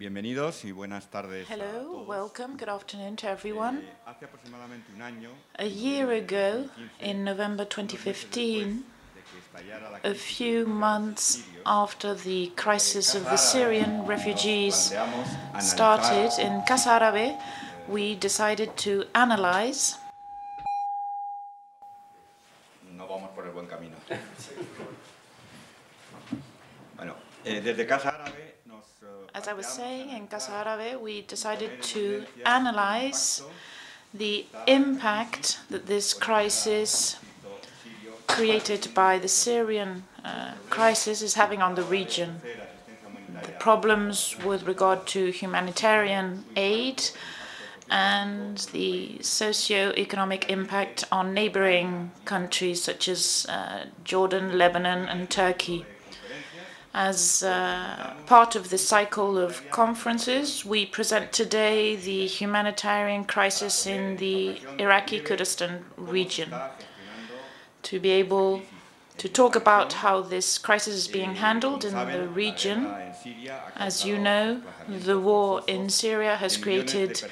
Bienvenidos y buenas tardes. Hello, welcome, good afternoon to everyone. Eh, hace aproximadamente un año A year ago, in November 2015, de que estallara la a few months after the crisis of the Syrian refugees started in Casa Árabe, we decided to analyze No vamos por el buen camino. bueno, eh, desde Casa I was saying, in Casa Árabe, we decided to analyze the impact that this crisis created by the Syrian uh, crisis is having on the region. The problems with regard to humanitarian aid and the socio-economic impact on neighboring countries such as uh, Jordan, Lebanon, and Turkey. As uh, part of the cycle of conferences, we present today the humanitarian crisis in the Iraqi Kurdistan region. To be able to talk about how this crisis is being handled in the region, as you know, the war in Syria has created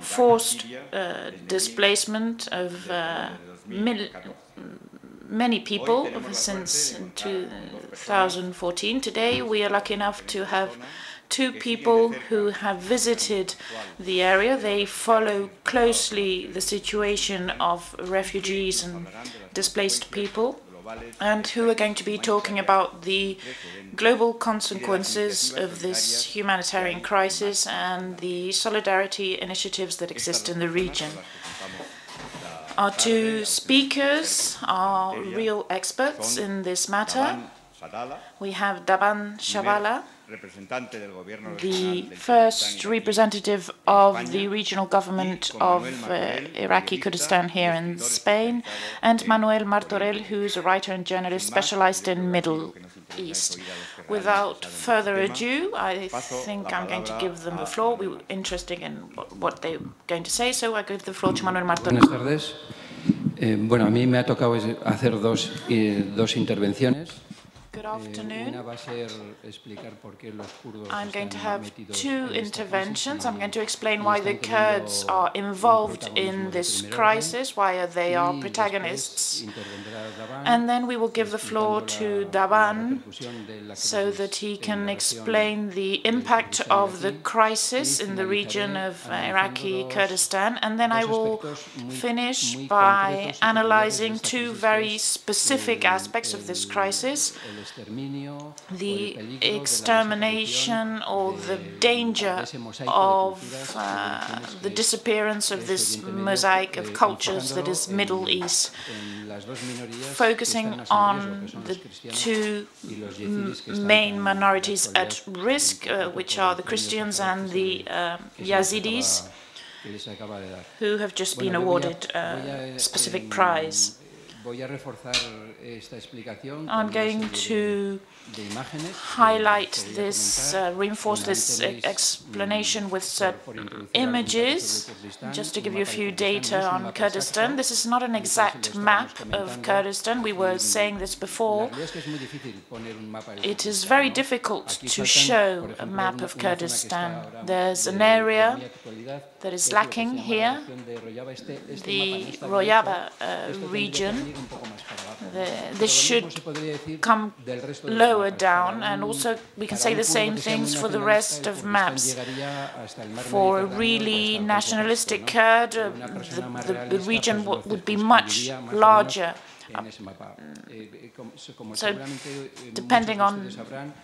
forced uh, displacement of uh, mil- 2014. Many people since 2014. Today, we are lucky enough to have two people who have visited the area. They follow closely the situation of refugees and displaced people and who are going to be talking about the global consequences of this humanitarian crisis and the solidarity initiatives that exist in the region. Our two speakers are real experts in this matter. We have Daban Shadala, the first representative of the regional government of uh, Iraqi Kurdistan here in Spain, and Manuel Martorell, who's a writer and journalist specialized in Middle East. Without further ado, I think I'm going to give them the floor. We were interested in what- what they're going to say, so I give the floor to Manuel Martorell. Buenas tardes. Eh, bueno, a mí me ha tocado es- hacer dos, eh, dos intervenciones. Good Eh, afternoon. una va a ser explicar por qué los kurdos I'm going to have two interventions. I'm going to explain why the Kurds are involved in this crisis, why they are protagonists. después intervendrá Daban And then we will give the floor to Daban la repercusión de la so that he can explain the impact of the crisis in the region of Iraqi Kurdistan. And then I will finish by concretos y peculiares de analyzing two very specific aspects of this crisis el exterminio o el the peligro de la extermination or the danger de ese mosaico de of uh, the disappearance of this mosaic eh, of cultures that is Middle East, en las dos minorías que focusing están más en riesgo, on the two y los m- yazidis que están main minorities at risk, uh, which are the Christians and the uh, que se les Yazidis, acaba- que les acaba de dar. who have just been Bueno, yo voy a- awarded a, a specific prize. I'm going to de, de imágenes que highlight this, uh, reinforce this explanation with por- certain por introducir algún dato images. Just to give you a few data on Kurdistan. This is not an y por eso lo exact map of. Kurdistan. We were saying this before. realidad es que es muy difícil poner un mapa de It is very difficult to show a map of una zona que Kurdistan. There's an area that is es lo que se lacking here, región de Rojava. Este- este mapa no the Rojava uh, Esto tendría que region. venir un poco más para abajo, ¿no? The- this should mismo se podría decir come del resto de los down, and also we can say the same things for the rest of maps. For a really nationalistic Kurd, uh, the, the, region would be much larger. Mapa. Eh, eh, como So, eh, depending on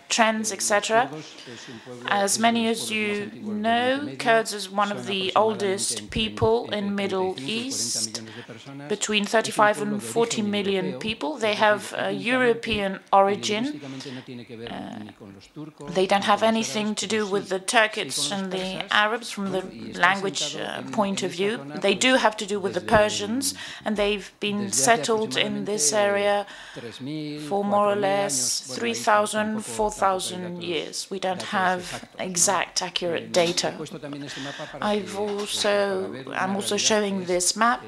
trends, eh, etc. los kurdos es un pueblo- es As many as you know, Kurds is one of the oldest people in Middle 35 y 40 East, millones de personas. between 35 and de 40 origen million people. They have a European origin. lingüísticamente no tiene que ver ni con los turcos, They don't have anything to do with the Turkics and the Arabs from the ¿no? Y está language uh, point of view. They do have to do with the Persians, and they've been settled in in this area for more or less 3,000, 4,000 years. We don't have exact, accurate data. I've also, I'm also showing this map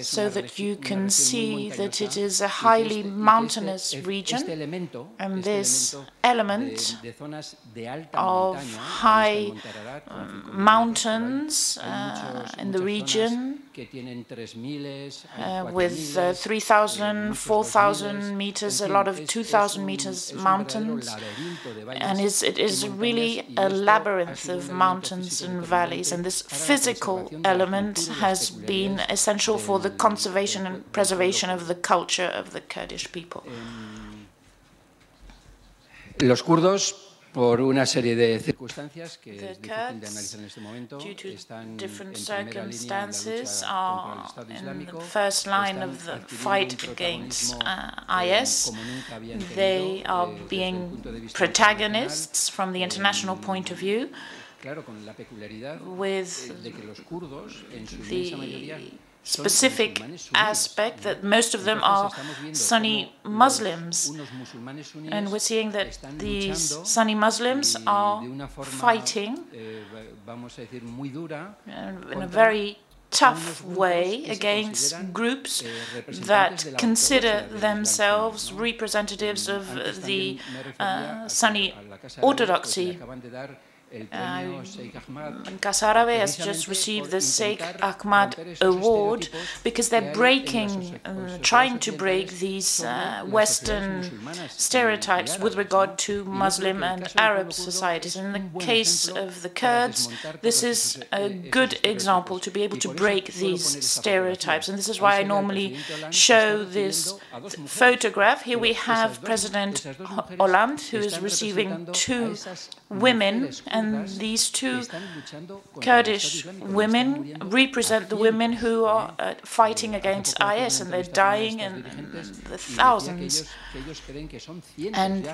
so that you can see that it is a highly mountainous region, and this element of high um, mountains uh, in the region uh, with uh, 3,000, 4,000 meters, a lot of 2,000 meters mountains. And is, it is really a labyrinth of mountains and valleys. And this physical element has been essential for the conservation and preservation of the culture of the Kurdish people. Los kurdos por una serie de circunstancias que es difícil de analizar en este momento. están different circumstances are uh, in the first line of the fight against uh, IS. They are being protagonists from the international point of view with the specific aspect that most of them are Sunni Muslims. And we're seeing that these Sunni Muslims are fighting in a very tough way against groups that consider themselves representatives of the uh, Sunni orthodoxy. Uh, Casa Árabe has just received the Sheikh Ahmad Award because they're breaking, uh, trying to break these uh, Western stereotypes with regard to Muslim and Arab societies. In the case of the Kurds, this is a good example to be able to break these stereotypes. And this is why I normally show this photograph. Here we have President Hollande, who is receiving two women and these two Kurdish women represent the women who are uh, fighting against IS, and they're dying in, in the thousands. And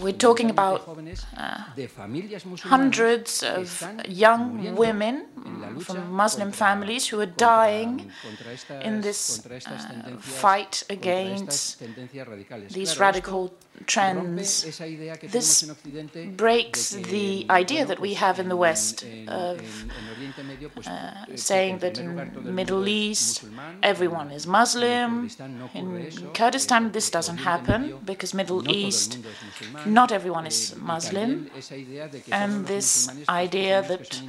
we're talking about uh, hundreds of young women from Muslim families who are dying in this uh, fight against these radical trends. This breaks the idea that we have in the West of uh, saying that in Middle East everyone is Muslim. In Kurdistan this doesn't happen because Middle East not everyone is Muslim. And this idea that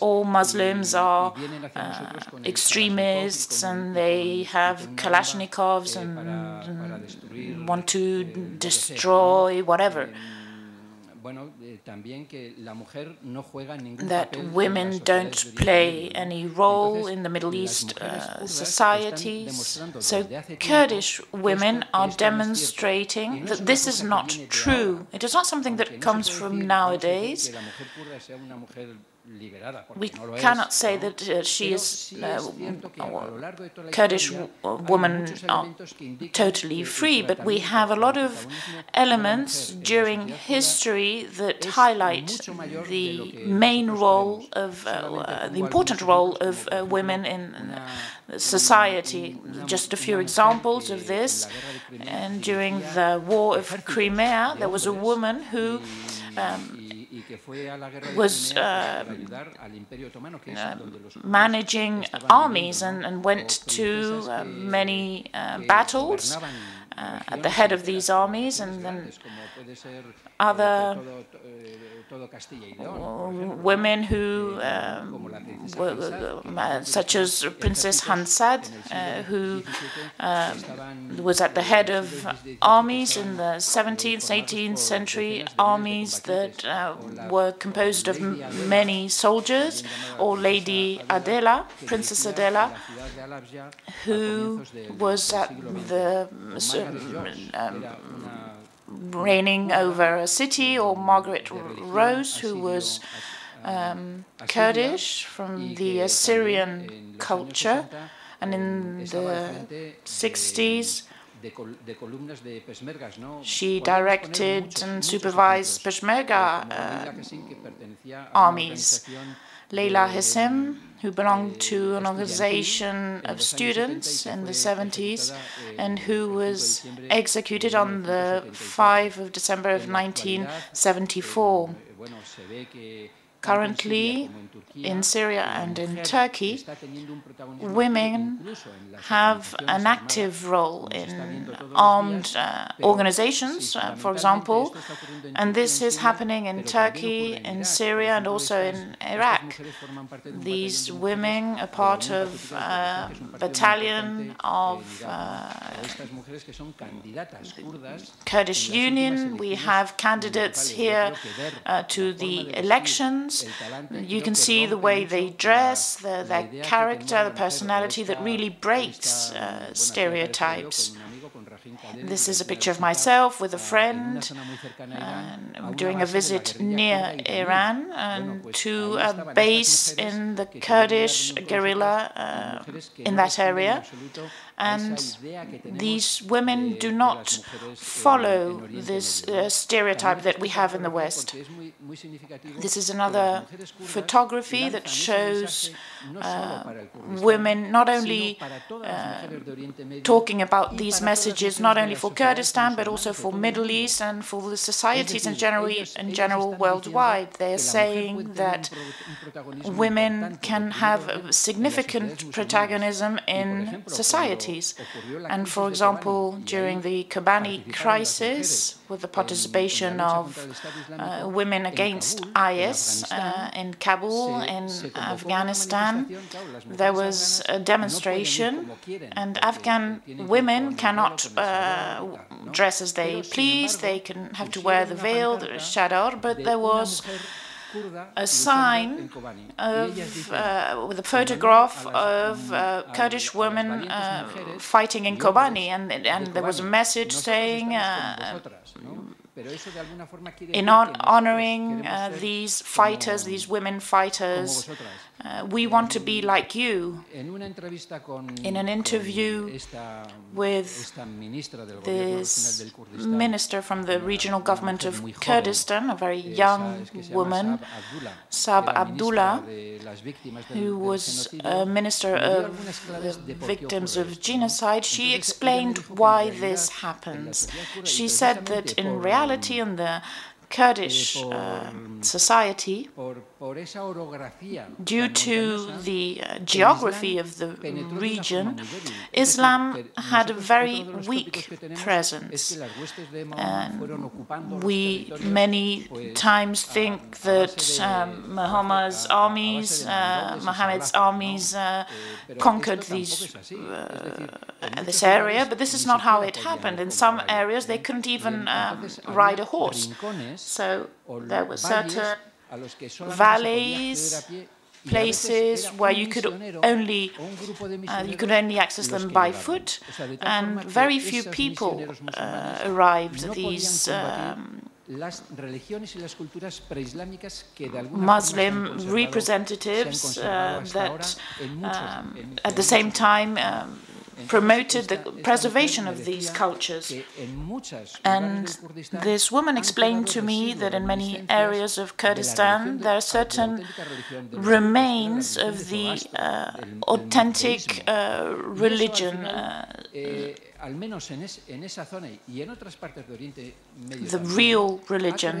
all Muslims are uh, extremists and they have Kalashnikovs and, and want to destroy destroy, whatever. That women don't play any role in the Middle East uh, societies. So Kurdish women are demonstrating that this is not true. It is not something that comes from nowadays. We cannot say that uh, she is uh, Kurdish woman are totally free, but we have a lot of elements during history that highlight the main role of uh, the important role of uh, women in society. Just a few examples of this. And during the War of Crimea, there was a woman who. Um, was uh, uh, managing armies and, and went to uh, many uh, battles uh, at the head of these armies, and then other women who um, were, uh, such as Princess Khanzad, uh, who um, was at the head of armies in the 17th, 18th century armies that uh, were composed of many soldiers, or Lady Adela, Princess Adela, who was at the um, reigning over a city, or Margaret Rose, who was um, Kurdish from the Assyrian culture. And in the 60s, She directed and supervised Peshmerga uh, armies. Leila Qasim, who belonged to an organization of students in the 70s and who was executed on the 5th of December of 1974. Currently, in Syria and in Turkey, women have an active role in armed uh, organizations, uh, for example, and this is happening in Turkey, in Syria, and also in Iraq. These women are part of a battalion of uh, Kurdish Union. We have candidates here uh, to the elections. You can see the way they dress, the, their character, the personality that really breaks uh, stereotypes. This is a picture of myself with a friend and doing a visit near Iran and to a base in the Kurdish guerrilla uh, in that area and these women do not follow this uh, stereotype that we have in the West. This is another photography that shows uh, women not only uh, talking about these messages, not only for Kurdistan, but also for Middle East and for the societies in general, in general worldwide. They are saying that women can have significant protagonism in society societies. And for example, during the Kobani crisis, with the participation of uh, women against IS uh, in Kabul, in Afghanistan, there was a demonstration, and Afghan women cannot uh, dress as they please, they can have to wear the veil, the chador, but there was a sign of, uh, with a photograph of uh, Kurdish women uh, fighting in Kobani, and, and there was a message saying, uh, in on honoring uh, these fighters, these women fighters, uh, we want to be like you. In an interview with this minister from the regional government of Kurdistan, a very young woman, Sab Abdullah, who was a minister of the victims of genocide, she explained why this happens. She said that in reality, in the Kurdish uh, society, due to the uh, geography of the region, Islam had a very weak presence. And we many times think that um, Muhammad's armies, uh, Muhammad's armies uh, conquered these, uh, this area, but this is not how it happened. In some areas, they couldn't even um, ride a horse. So there were certain valleys, places where you could only uh, you could only access them by foot, and very few people uh, arrived at these. Um, Muslim representatives uh, that um, at the same time um, promoted the preservation of these cultures. And this woman explained to me that in many areas of Kurdistan there are certain remains of the uh, authentic uh, religion. Uh, the real religion.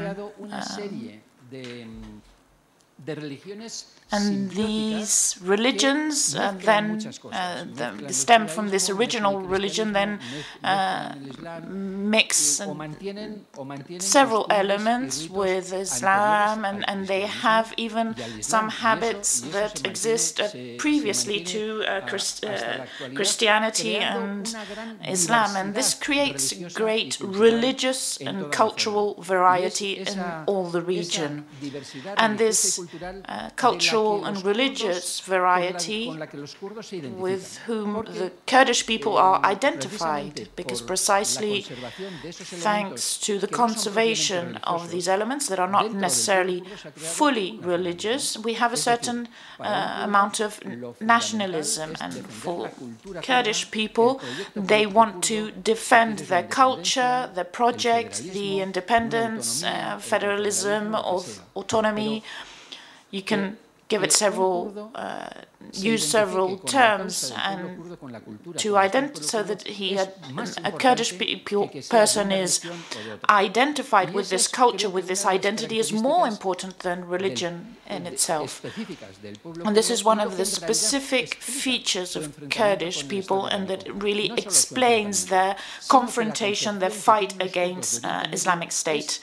And these religions uh, then uh, the, stem from this original religion, then uh, mix several elements with Islam, and, and they have even some habits that exist uh, previously to uh, Christ, uh, Christianity and Islam. And this creates great religious and cultural variety in all the region. And this uh, cultural and religious variety with whom the Kurdish people are identified, because precisely thanks to the conservation of these elements that are not necessarily fully religious, we have a certain uh, amount of nationalism. And for Kurdish people, they want to defend their culture, their project, the independence, uh, federalism, autonomy. You can give it several, uh, use several terms and to identify so that he had, a Kurdish person is identified with this culture, with this identity is more important than religion in itself. And this is one of the specific features of Kurdish people and that really explains their confrontation, their fight against uh, Islamic State.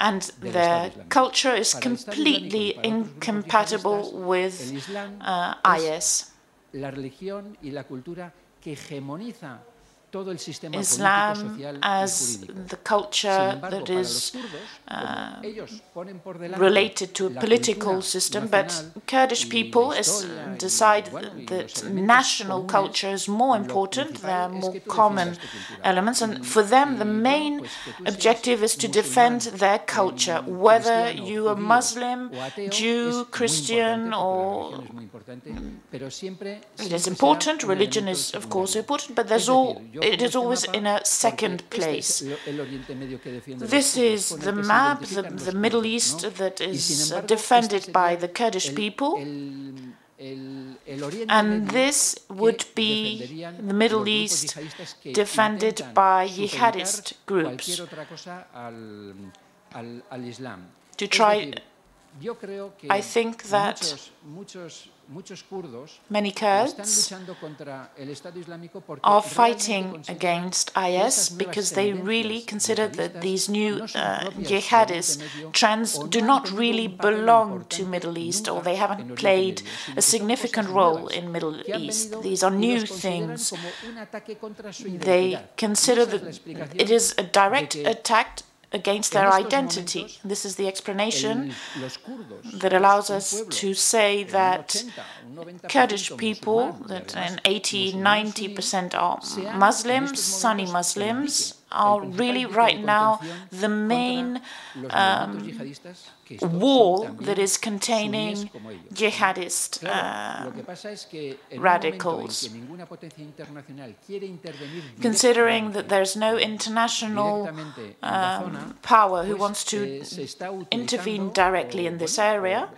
And their culture is completely incompatible compatible with. Uh, ah, la religión y la cultura que hegemoniza Islam as the culture that is uh, related to a political system, but Kurdish people is, decide that national culture is more important, there are more common elements, and for them the main objective is to defend their culture, whether you are Muslim, Jew, Christian, or it is important, religion is of course important, but there's all it is always in a second place. This is the map, the, the Middle East that is uh, defended by the Kurdish people. And this would be the Middle East defended by jihadist groups to try I think that many Kurds are fighting against IS because they really consider that these new uh, jihadist trends do not really belong to Middle East or they haven't played a significant role in Middle East. These are new things. They consider that it is a direct attack against their identity. This is the explanation that allows us to say that Kurdish people, that an 80 90% are Muslims, Sunni Muslims, are really right now the main um, wall that is containing jihadist uh, radicals. Considering that there's no international um, power who wants to intervene directly in this area,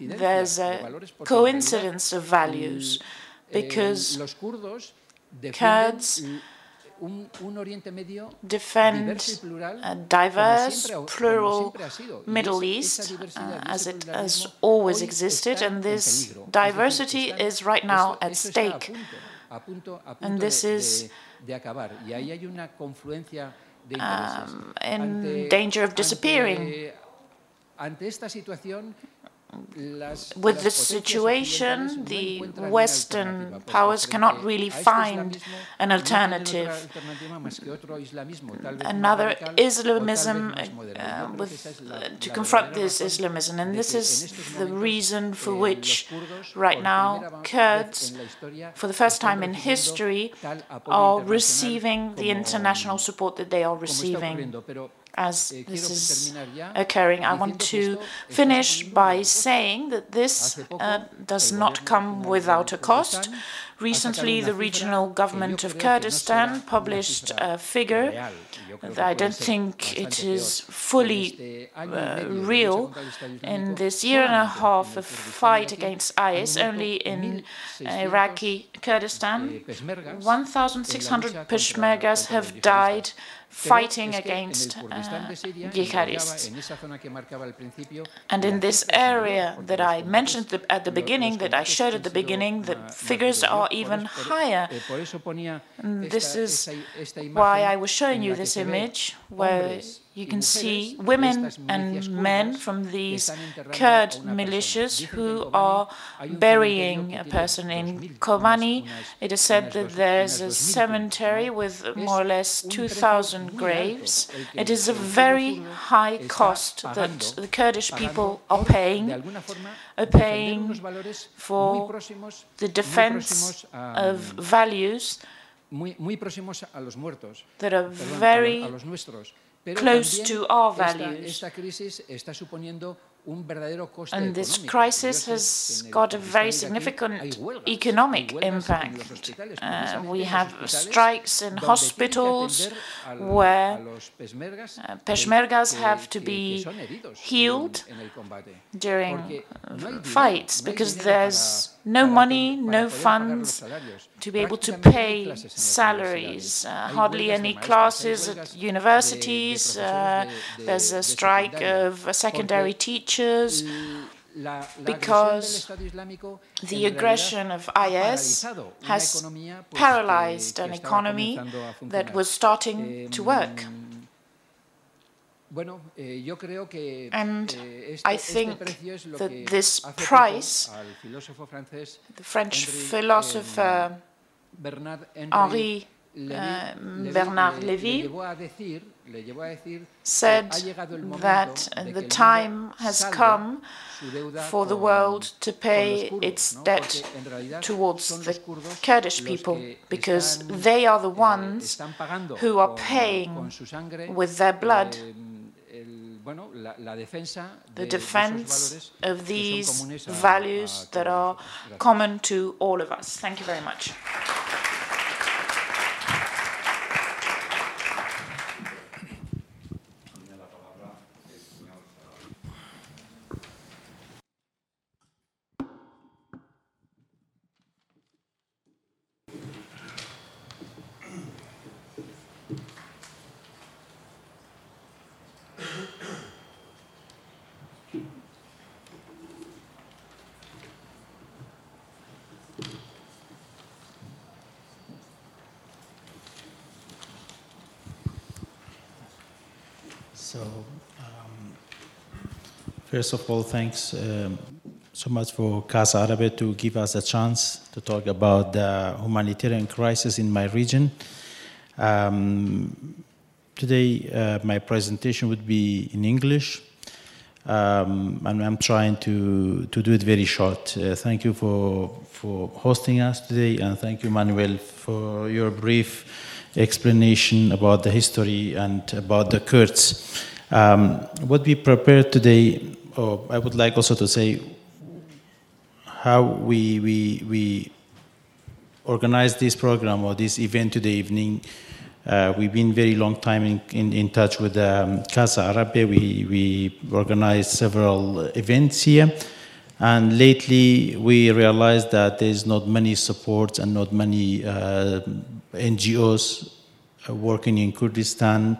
there's a coincidence of values because Kurds defend a diverse, plural Middle East uh, as it has always existed, and this diversity is right now at stake. And this is um, in danger of disappearing. With this situation, the Western powers cannot really find an alternative. Another Islamism uh, with, uh, to confront this Islamism, and this is the reason for which, right now, Kurds, for the first time in history, are receiving the international support that they are receiving as this is occurring. I want to finish by saying that this uh, does not come without a cost. Recently, the regional government of Kurdistan published a figure. I don't think it is fully uh, real. In this year and a half of fight against IS, only in Iraqi Kurdistan, 1,600 Peshmergas have died fighting against uh, jihadists. And in this area that I mentioned at the beginning, that I showed at the beginning, the figures are even higher. This is why I was showing you this image, where you can see women and men from these Kurd militias who are burying a person in Kobani. It is said that there's a cemetery with more or less 2,000 graves. It is a very high cost that the Kurdish people are paying, are paying for the defense of values that are very close to our values. And this crisis has got a very significant economic impact. Uh, we have strikes in hospitals where uh, Peshmergas have to be healed during fights because there's no money, no funds to be able to pay salaries, uh, hardly any classes at universities. Uh, there's a strike of secondary teachers because the aggression of IS has paralyzed an economy that was starting to work. Eh, and eh, I think that this price, the French philosopher Henri uh, Bernard Lévy said that the time has come for the world to pay its debt towards the Kurdish people because they are the ones who are paying with their blood the defense of these values that are common to all of us. Thank you very much. So, um, first of all, thanks um, so much for Casa Arabe to give us a chance to talk about the humanitarian crisis in my region. Um, today, uh, my presentation would be in English. Um, and I'm trying to, to do it very short. Uh, thank you for, for hosting us today, and thank you, Manuel, for your brief explanation about the history and about the Kurds. Um, what we prepared today, oh, I would like also to say how we, we, we organized this program or this event today evening. Uh, we've been very long time in, in, in touch with um, Casa Arabe. We, we organized several events here. And lately, we realized that there's not many supports and not many uh, NGOs uh, working in Kurdistan,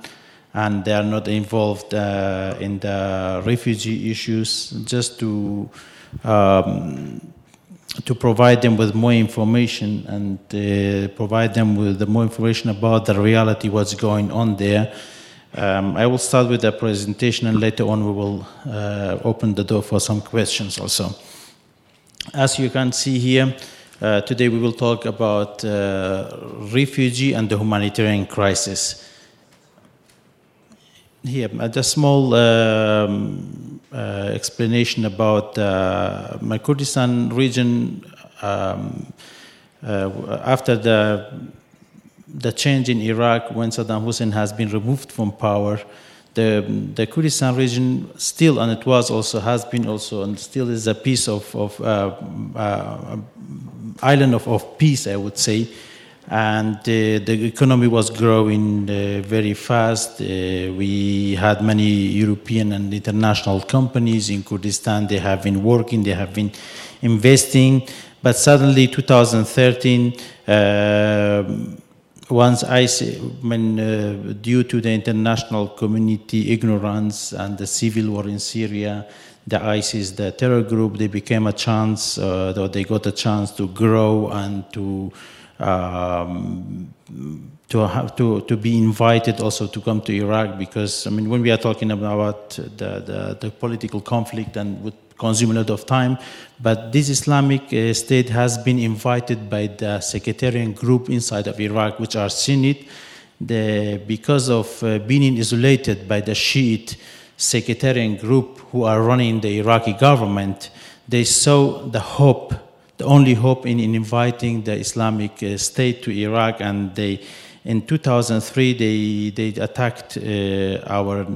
and they are not involved uh, in the refugee issues. Just to um, to provide them with more information and uh, provide them with more information about the reality, what's going on there. Um, I will start with the presentation, and later on we will uh, open the door for some questions also. As you can see here. Uh, today we will talk about uh, refugee and the humanitarian crisis. Here, a small um, uh, explanation about uh, my Kurdistan region. Um, uh, after the the change in Iraq, when Saddam Hussein has been removed from power, the, the Kurdistan region still, and it was also, has been also, and still is a piece of, of uh, uh, island of, of peace, I would say. And uh, the economy was growing uh, very fast. Uh, we had many European and international companies in Kurdistan. They have been working, they have been investing. But suddenly, 2013, once ISIS, when, uh, due to the international community ignorance and the civil war in Syria, the ISIS, the terror group, they became a chance, uh, they got a chance to grow and to um, to have to, to be invited also to come to Iraq because I mean when we are talking about the, the, the political conflict and would consume a lot of time, but this Islamic uh, state has been invited by the sectarian group inside of Iraq, which are Sunni, because of uh, being isolated by the Shiite sectarian group who are running the Iraqi government, they saw the hope, the only hope in, in inviting the Islamic uh, State to Iraq, and they in 2003, they, they attacked uh, our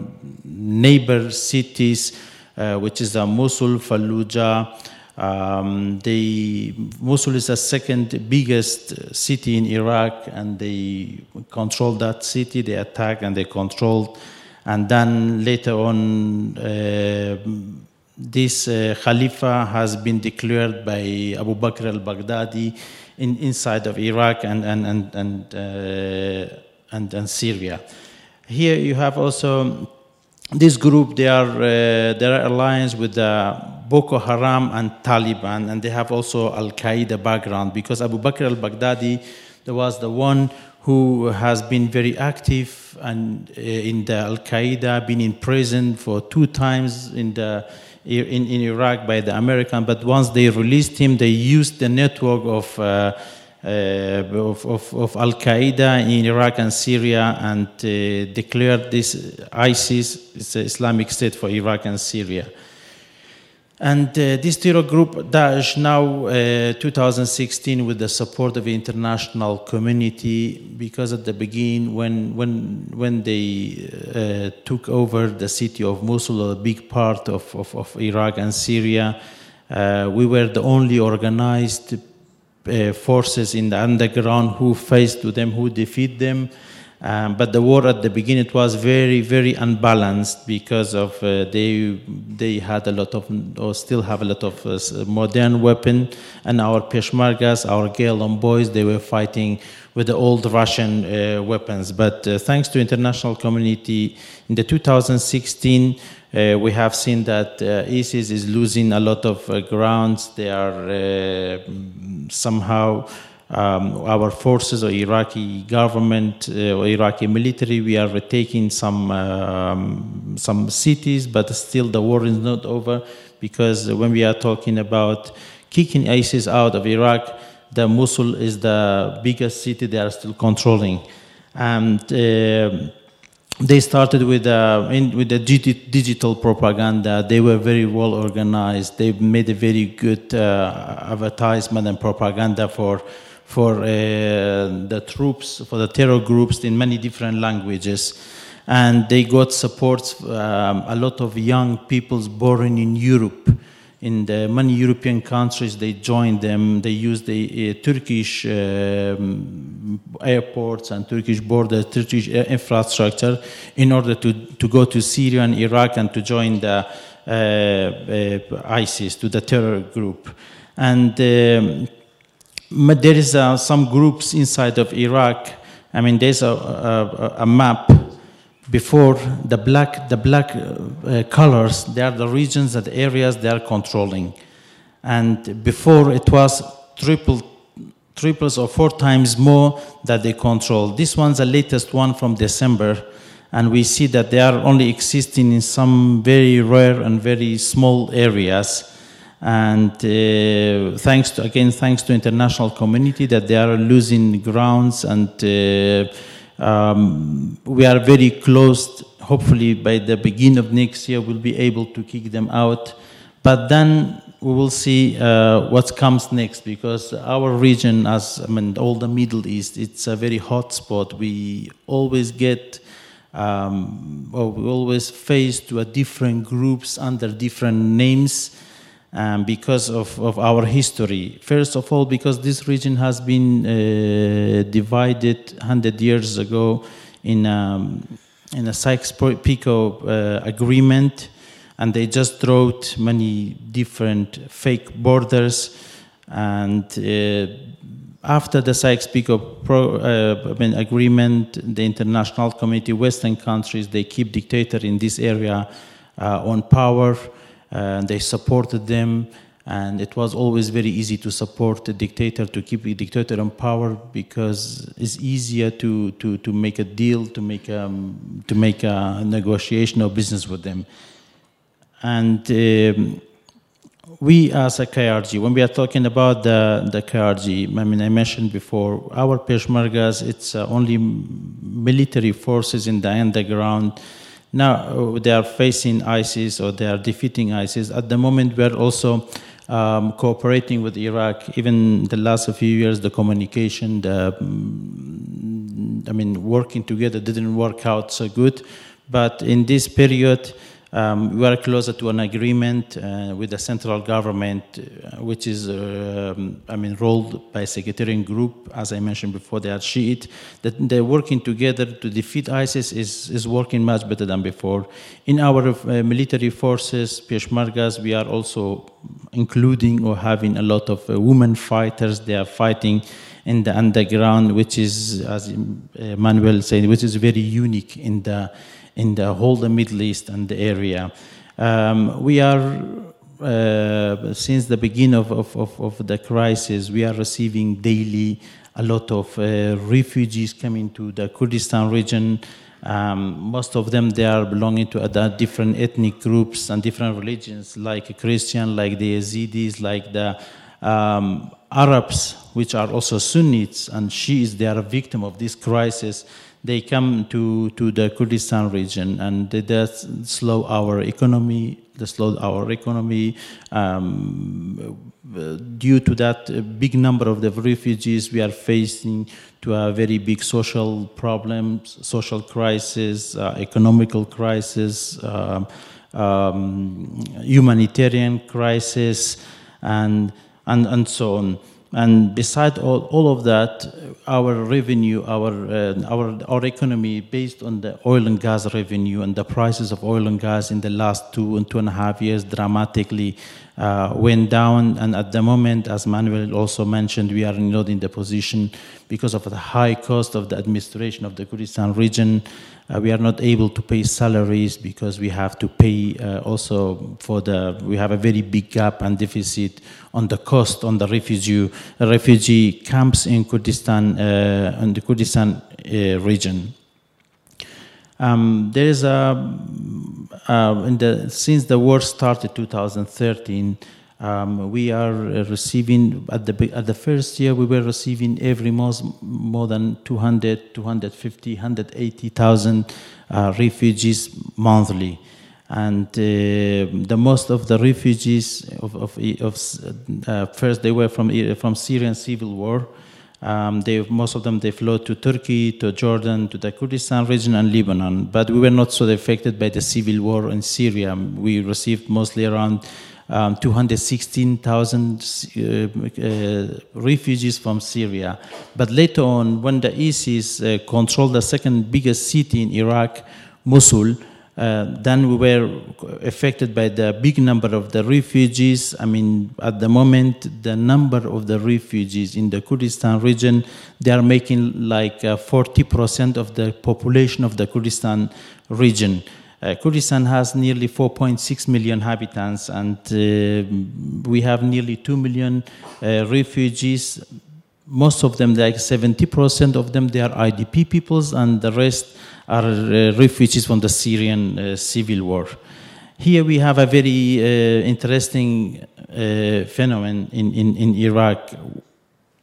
neighbor cities, which is uh, Mosul, Fallujah. Um, they, Mosul is the second biggest city in Iraq, and they controlled that city. They attacked and they controlled. And then later on, uh, this uh, Khalifa has been declared by Abu Bakr al Baghdadi in, inside of Iraq and, and, and, and, uh, and, and, Syria. Here you have also this group, they are, uh, they are alliance with Boko Haram and Taliban, and they have also Al Qaeda background because Abu Bakr al Baghdadi was the one who has been very active and uh, in the Al Qaeda, been in prison for two times in the in, in Iraq by the American, but once they released him, they used the network of, uh, uh, of, of, of, Al Qaeda in Iraq and Syria and uh, declared this ISIS, it's Islamic State for Iraq and Syria. And uh, this terror group, Daesh, now uh, 2016, with the support of the international community, because at the beginning, when when when they uh, took over the city of Mosul, a big part of, of, of Iraq and Syria, uh, we were the only organized uh, forces in the underground who face to them, who defeat them. Um, but the war at the beginning it was very very unbalanced because of uh, they they had a lot of or still have a lot of uh, modern weapon. And our Peshmergas our Gelan boys they were fighting with the old Russian uh, weapons. But uh, thanks to international community in the 2016 uh, we have seen that uh, ISIS is losing a lot of grounds. They are somehow um, our forces or Iraqi government uh, or Iraqi military, we are taking some um, some cities, but still the war is not over because when we are talking about kicking ISIS out of Iraq, the Mosul is the biggest city they are still controlling, and. Uh, they started with uh, in, with the digital propaganda. They were very well organized. They made a very good uh, advertisement and propaganda for for uh, the troops, for the terror groups in many different languages. And they got support, um, a lot of young people born in Europe. In the many European countries, they joined them. They used the uh, Turkish um, airports and Turkish border, Turkish infrastructure in order to, to go to Syria and Iraq and to join the uh, uh, ISIS, to the terror group. And um, but there is uh, some groups inside of Iraq. I mean, there's a, a, a map before the black the black uh, colors. They are the regions and areas they are controlling, and before it was triple triples or four times more that they control. This one's the latest one from December, and we see that they are only existing in some very rare and very small areas and uh, thanks to, again thanks to international community that they are losing grounds and uh, um, we are very close. Hopefully by the beginning of next year we'll be able to kick them out. But then we will see uh, what comes next because our region as I mean all the Middle East it's a very hot spot. We always get um, well, we always face to a different groups under different names um, because of, of our history. First of all, because this region has been uh, divided 100 years ago in, um, in a Sykes-Picot uh, agreement, and they just wrote many different fake borders. And uh, after the Sykes-Picot uh, agreement, the international community, Western countries, they keep dictator in this area uh, on power and they supported them. and it was always very easy to support a dictator to keep a dictator in power because it's easier to, to, to make a deal to make a, to make a negotiation or business with them and um, we as a KRG, when we are talking about the, the KRG, I mean, I mentioned before, our Peshmergas, it's uh, only military forces in the underground. Now they are facing ISIS or they are defeating ISIS. At the moment, we are also um, cooperating with Iraq. Even the last few years, the communication, the, mm, I mean, working together didn't work out so good. But in this period, um, we are closer to an agreement uh, with the central government, uh, which is, uh, I mean, rolled by a sectarian group. As I mentioned before, they are Shiite. That they're working together to defeat ISIS is, is working much better than before. In our uh, military forces, Peshmergas, we are also including or having a lot of uh, women fighters. They are fighting in the underground, which is, as Manuel said, which is very unique in the in the whole the Middle East and the area. Um, we are uh, since the beginning of, of, of, of, the crisis, we are receiving daily a lot of uh, refugees coming to the Kurdistan region. Um, most of them they are belonging to other different ethnic groups and different religions, like Christian, like the Yazidis, like the um, Arabs, which are also Sunnis and Shiites. They are a victim of this crisis they come to, to the Kurdistan region and they slow our economy, they slow our economy. Um, due to that big number of the refugees, we are facing to a very big social problems, social crisis, uh, economical crisis, uh, um, humanitarian crisis, and, and, and so on. And beside all, all of that, our revenue, our, uh, our, our economy based on the oil and gas revenue and the prices of oil and gas in the last two and two and a half years dramatically uh, went down. And at the moment, as Manuel also mentioned, we are not in the position because of the high cost of the administration of the Kurdistan region uh, we are not able to pay salaries because we have to pay uh, also for the, we have a very big gap and deficit on the cost on the refugee, refugee camps in Kurdistan, uh, in the Kurdistan uh, region. Um, there is a, uh, the, since the war started 2013, um, we are receiving at the at the first year we were receiving every month more than 200 250 180,000 uh, refugees monthly and uh, the most of the refugees of, of, of uh, first they were from from Syrian civil war um, they, most of them they flowed to Turkey, to Jordan, to the Kurdistan region and Lebanon. But we were not so affected by the civil war in Syria. We received mostly around um, 216,000 uh, uh, refugees from Syria. But later on, when the ISIS uh, controlled the second biggest city in Iraq, Mosul, uh, then we were affected by the big number of the refugees. I mean, at the moment, the number of the refugees in the Kurdistan region, they are making like 40% uh, of the population of the Kurdistan region. Uh, Kurdistan has nearly 4.6 million inhabitants, and uh, we have nearly 2 million uh, refugees. Most of them, like 70% of them, they are IDP peoples, and the rest are uh, refugees from the Syrian uh, civil war. Here we have a very uh, interesting phenomenon in, in, in Iraq.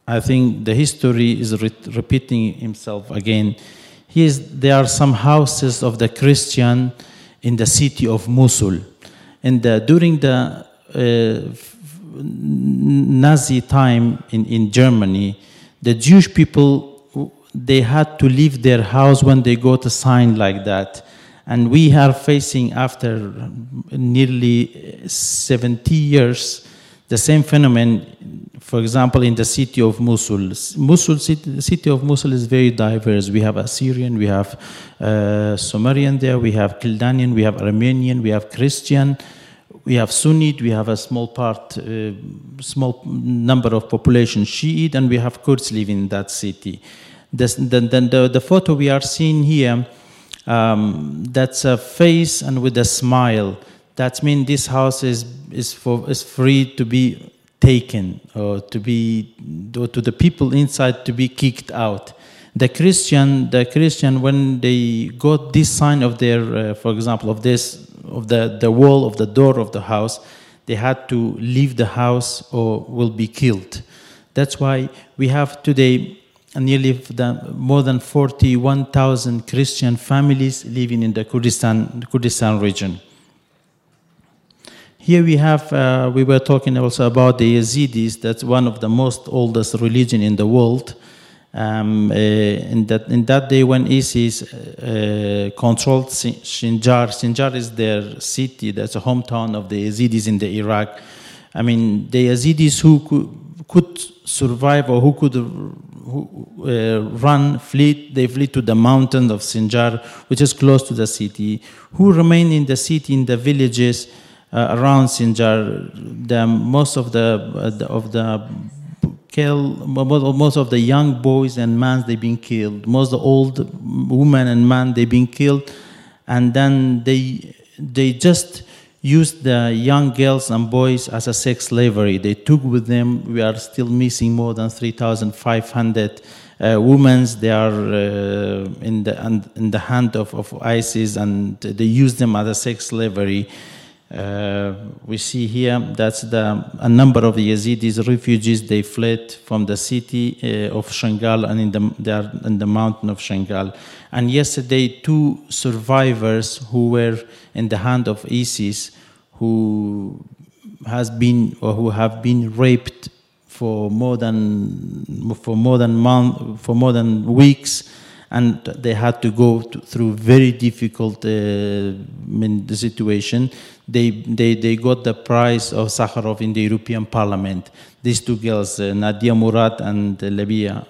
I think the history is re repeating himself again. Here there are some houses of the Christian in the city of Mosul. And uh, during the uh, Nazi time in, in Germany, the Jewish people they had to leave their house when they got a sign like that. And we are facing, after nearly 70 years, the same phenomenon, for example, in the city of Mosul. Mosul city, the city of Mosul is very diverse. We have Assyrian, we have uh, Sumerian there, we have Kildanian, we have Armenian, we have Christian, we have Sunni, we have a small part, uh, small number of population Shiite, and we have Kurds living in that city. This, the, the, the, the, photo we are seeing here, um, that's a face and with a smile that means this house is, is, for, is free to be taken or to be or to the people inside to be kicked out the christian the christian when they got this sign of their uh, for example of this of the, the wall of the door of the house they had to leave the house or will be killed that's why we have today nearly more than 41,000 Christian families living in the Kurdistan, Kurdistan region. Here we have, uh, we were talking also about the Yazidis, that's one of the most oldest religion in the world. Um, uh, in, that, in that day when ISIS uh, controlled Sinjar, Sinjar is their city, that's a hometown of the Yazidis in the Iraq. I mean, the Yazidis who could, could survive or who could who, uh, run, flee, they flee to the mountain of Sinjar, which is close to the city, who remain in the city, in the villages, uh, around Sinjar, the, most of the, uh, of the kill most of the young boys and men they've been killed. Most of the old women and men they've been killed, and then they they just used the young girls and boys as a sex slavery. They took with them. We are still missing more than three thousand five hundred. Uh, women they are uh, in the in the hand of, of ISIS and they use them as a sex slavery uh, we see here that's the, a number of Yazidis refugees. They fled from the city uh, of Shangal and in the, they are in the mountain of Shangal. And yesterday, two survivors who were in the hand of ISIS, who has been or who have been raped for more than for more than month for more than weeks and they had to go to, through very difficult uh, situation. They, they, they got the prize of Sakharov in the European Parliament. These two girls, uh, Nadia Murad and uh.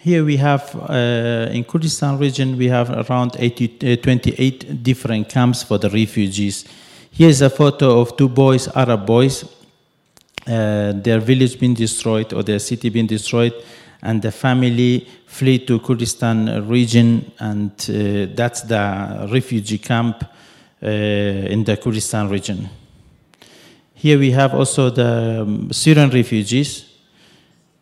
Here we have, uh, in Kurdistan region, we have around 80, uh, 28 different camps for the refugees. Here's a photo of two boys, Arab boys, uh, their village being destroyed or their city being destroyed and the family flee to Kurdistan region, and uh, that's the refugee camp in the Kurdistan region. Here we have also the um, Syrian refugees,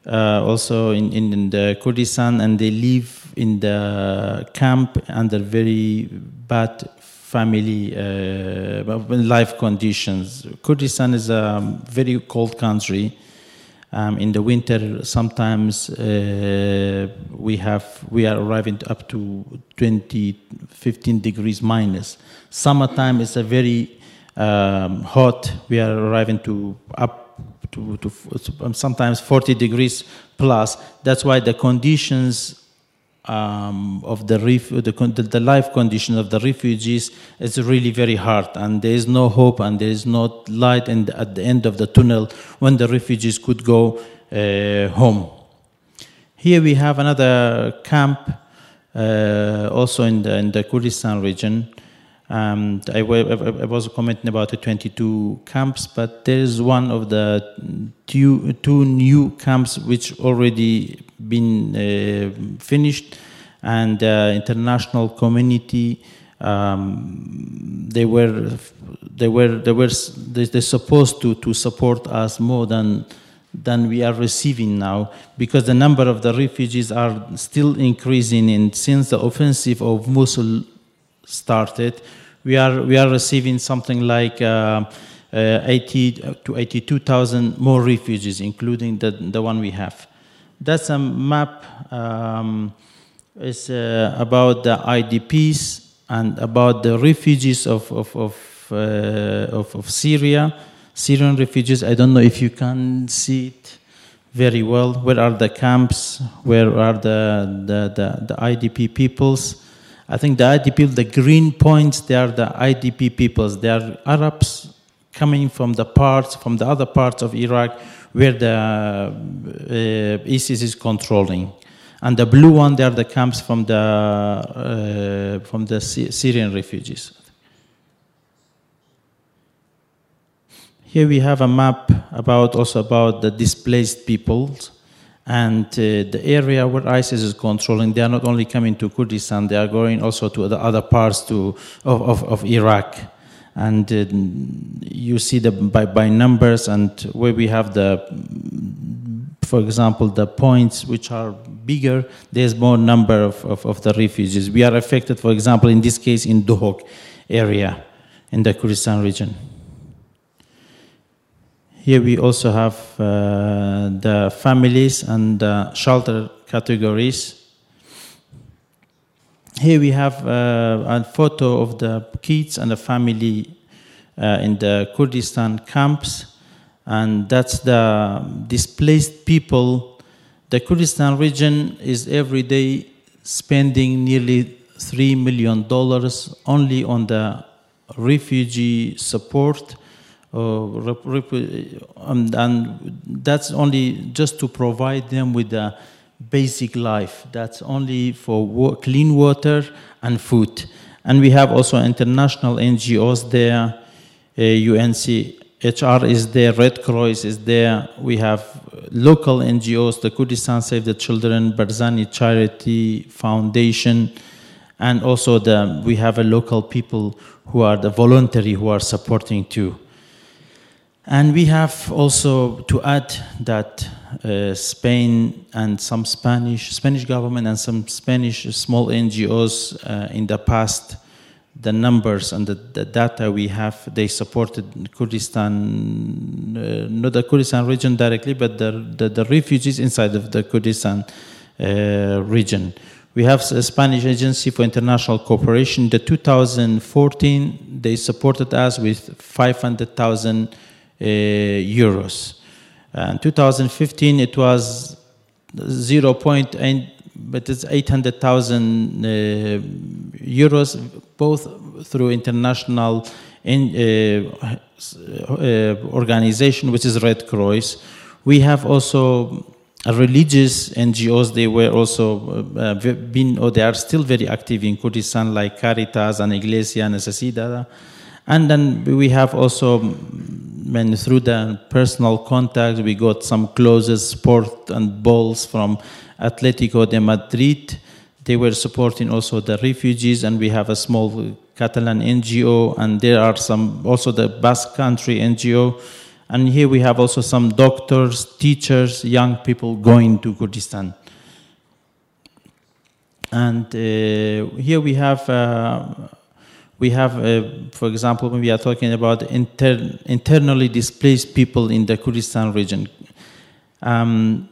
uh, also in, in, in, the Kurdistan, and they live in the camp under very bad family uh, life conditions. Kurdistan is a very cold country um, in the winter, sometimes uh, we have we are arriving up to 20, 15 degrees minus. Summertime is a very um, hot. We are arriving to up to, to sometimes 40 degrees plus. That's why the conditions um, of the, ref- the, the life condition of the refugees is really very hard, and there is no hope and there is no light in the, at the end of the tunnel when the refugees could go uh, home. Here we have another camp, uh, also in the, in the Kurdistan region. Um, I, I, was commenting about the 22 camps, but there is one of the two, two new camps which already been uh, finished, and the international community um, they were they were they were they, they're supposed to to support us more than than we are receiving now because the number of the refugees are still increasing and since the offensive of Mosul started we are we are receiving something like uh, uh, 80 to 82,000 more refugees including the the one we have that's a map um, it's uh, about the IDPs and about the refugees of of of, uh, of, of Syria Syrian refugees. I don't know if you can see it very well. Where are the camps? Where are the, the, the, the IDP peoples? I think the IDP, the green points, they are the IDP peoples. They are Arabs coming from the parts, from the other parts of Iraq where the uh, ISIS is controlling. And the blue one, they are the camps from the, uh, from the Syrian refugees. Here we have a map about also about the displaced peoples and uh, the area where ISIS is controlling. They are not only coming to Kurdistan; they are going also to the other parts to, of, of, of Iraq. and uh, you see the by, by numbers and where we have the for example the points which are bigger there's more number of, of, of the refugees we are affected for example in this case in Duhok area in the Kurdistan region here we also have uh, the families and the shelter categories. Here we have uh, a photo of the kids and the family uh, in the Kurdistan camps, and that's the displaced people. The Kurdistan region is every day spending nearly three million dollars only on the refugee support, uh, and, and that's only just to provide them with a basic life. That's only for clean water and food. And we have also international NGOs there. Uh, UNCHR is there, Red Cross is there. We have local NGOs, the Kurdistan Save the Children, Barzani Charity Foundation, and also the, we have a local people who are the voluntary who are supporting too. And we have also to add that uh, Spain and some Spanish Spanish government and some Spanish small NGOs uh, in the past, the numbers and the, the, data we have, they supported Kurdistan, uh, not the Kurdistan region directly, but the, the, the refugees inside of the Kurdistan uh, region. We have a Spanish Agency for International Cooperation. The 2014, they supported us with 500,000 uh, euros. In 2015, it was 0.8, but it's 800,000 uh, euros, both through international in, uh, uh, organization, which is Red Cross. We have also religious NGOs. They were also uh, been, or they are still very active in Kurdistan, like Caritas and Iglesia Necesitada. And then we have also, when through the personal contact, we got some clothes, sport and balls from Atletico de Madrid. They were supporting also the refugees, and we have a small Catalan NGO, and there are some also the Basque Country NGO. And here we have also some doctors, teachers, young people going to Kurdistan. And uh, here we have uh, we have, uh, for example, when we are talking about inter internally displaced people in the Kurdistan region, um,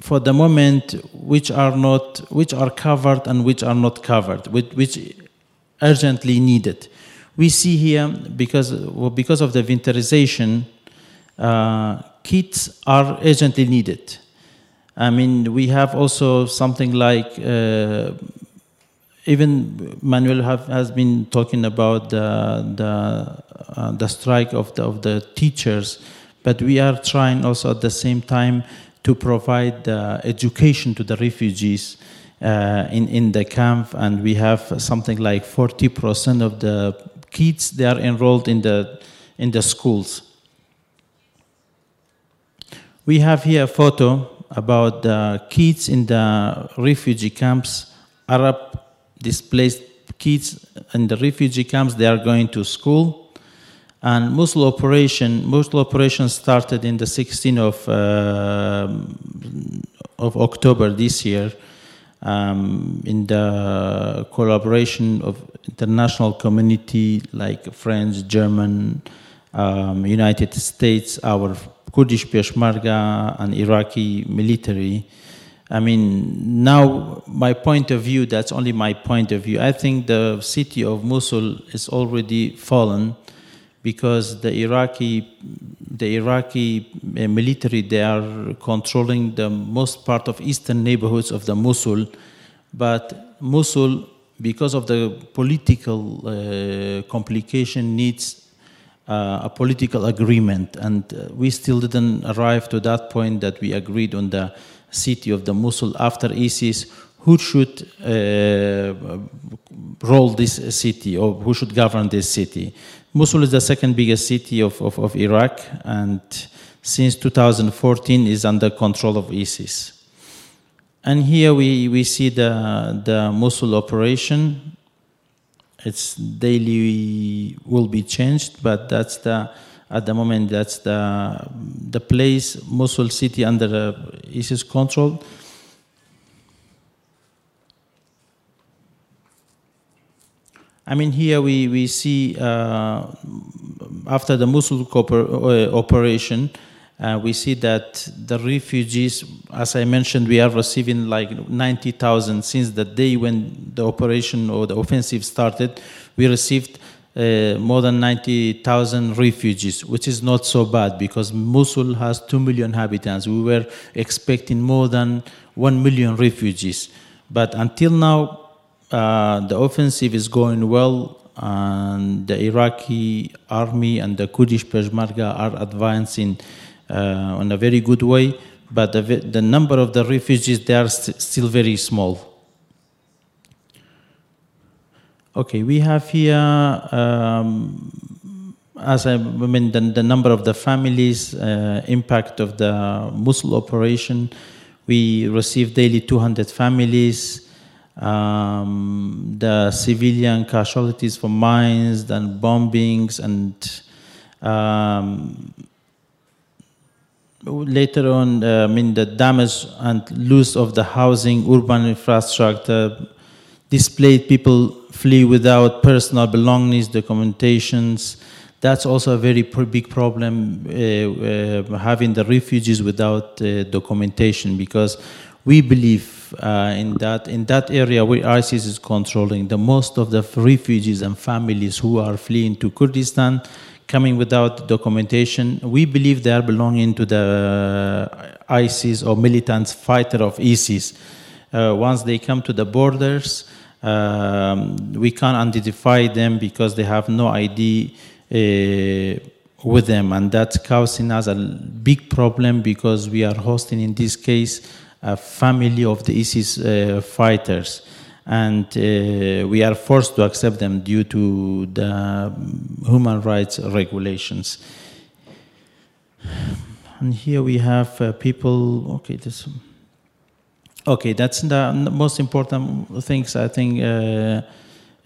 for the moment, which are not, which are covered and which are not covered, which, which urgently needed. We see here because well, because of the winterization, uh, kits are urgently needed. I mean, we have also something like uh, even Manuel have, has been talking about the the, uh, the strike of the, of the teachers, but we are trying also at the same time to provide uh, education to the refugees uh, in in the camp, and we have something like 40% of the kids they are enrolled in the in the schools. We have here a photo about the kids in the refugee camps, Arab displaced kids in the refugee camps, they are going to school. And Mosul operation, Mosul operation started in the 16th of, uh, of October this year um, in the collaboration of international community like French, German, um, United States, our Kurdish Peshmerga and Iraqi military. I mean, now my point of view, that's only my point of view. I think the city of Mosul is already fallen because the Iraqi, the Iraqi uh, military, they are controlling the most part of eastern neighborhoods of the Mosul. But Mosul, because of the political uh, complication, needs uh, a political agreement. And uh, we still didn't arrive to that point that we agreed on the city of the Mosul after ISIS, who should uh, rule this city or who should govern this city. Mosul is the second biggest city of, of, of Iraq and since 2014 is under control of ISIS. And here we, we see the, the Mosul operation. it's daily will be changed, but that's the at the moment that's the the place Mosul city under uh, ISIS control. I mean, here we, we see uh, after the Mosul uh, operation, uh, we see that the refugees, as I mentioned, we are receiving like 90,000 since the day when the operation or the offensive started. We received uh, more than 90,000 refugees, which is not so bad because Mosul has 2 million inhabitants. We were expecting more than 1 million refugees. But until now, uh, the offensive is going well, and the Iraqi army and the Kurdish Peshmerga are advancing uh, in a very good way. But the, the number of the refugees they are st still very small. Okay, we have here, um, as I mean, the, the, number of the families, uh, impact of the Mosul operation. We receive daily 200 families um, the civilian casualties from mines and bombings and um, later on, uh, I mean, the damage and loss of the housing, urban infrastructure, displaced people flee without personal belongings, documentations. That's also a very big problem, uh, uh, having the refugees without uh, documentation, because we believe uh, in that in that area where ISIS is controlling, the most of the refugees and families who are fleeing to Kurdistan, coming without documentation, we believe they are belonging to the ISIS or militant fighter of ISIS. Uh, once they come to the borders, um, we can't identify them because they have no ID. Uh, with them, and that's causing us a big problem because we are hosting, in this case, a family of the ISIS uh, fighters. And uh, we are forced to accept them due to the human rights regulations. And here we have uh, people, okay, this. Okay, that's the most important things. I think uh,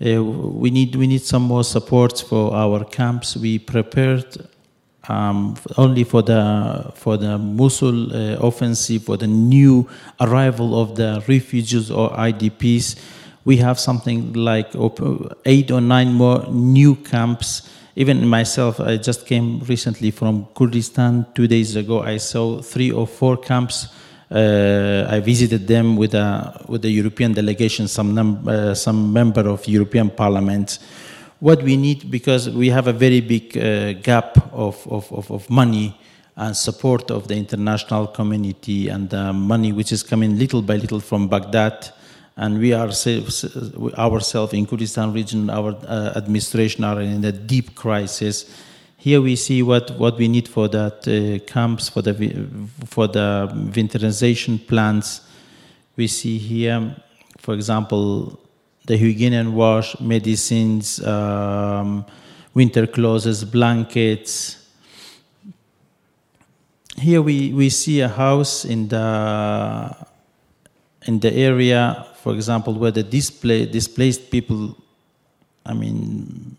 uh, we need we need some more support for our camps. We prepared um, only for the for the Mosul uh, offensive, for the new arrival of the refugees or IDPs, we have something like eight or nine more new camps. Even myself, I just came recently from Kurdistan two days ago. I saw three or four camps. Uh, I visited them with a with the European delegation, some num- uh, some member of European Parliament what we need because we have a very big uh, gap of, of, of, of, money and support of the international community and the money which is coming little by little from Baghdad. And we are ourselves in Kurdistan region, our uh, administration are in a deep crisis. Here we see what, what we need for that uh, camps, for the, for the winterization plans. We see here, for example, the hygiene and wash, medicines, um, winter clothes, blankets. Here we, we see a house in the in the area, for example, where the display, displaced people, I mean,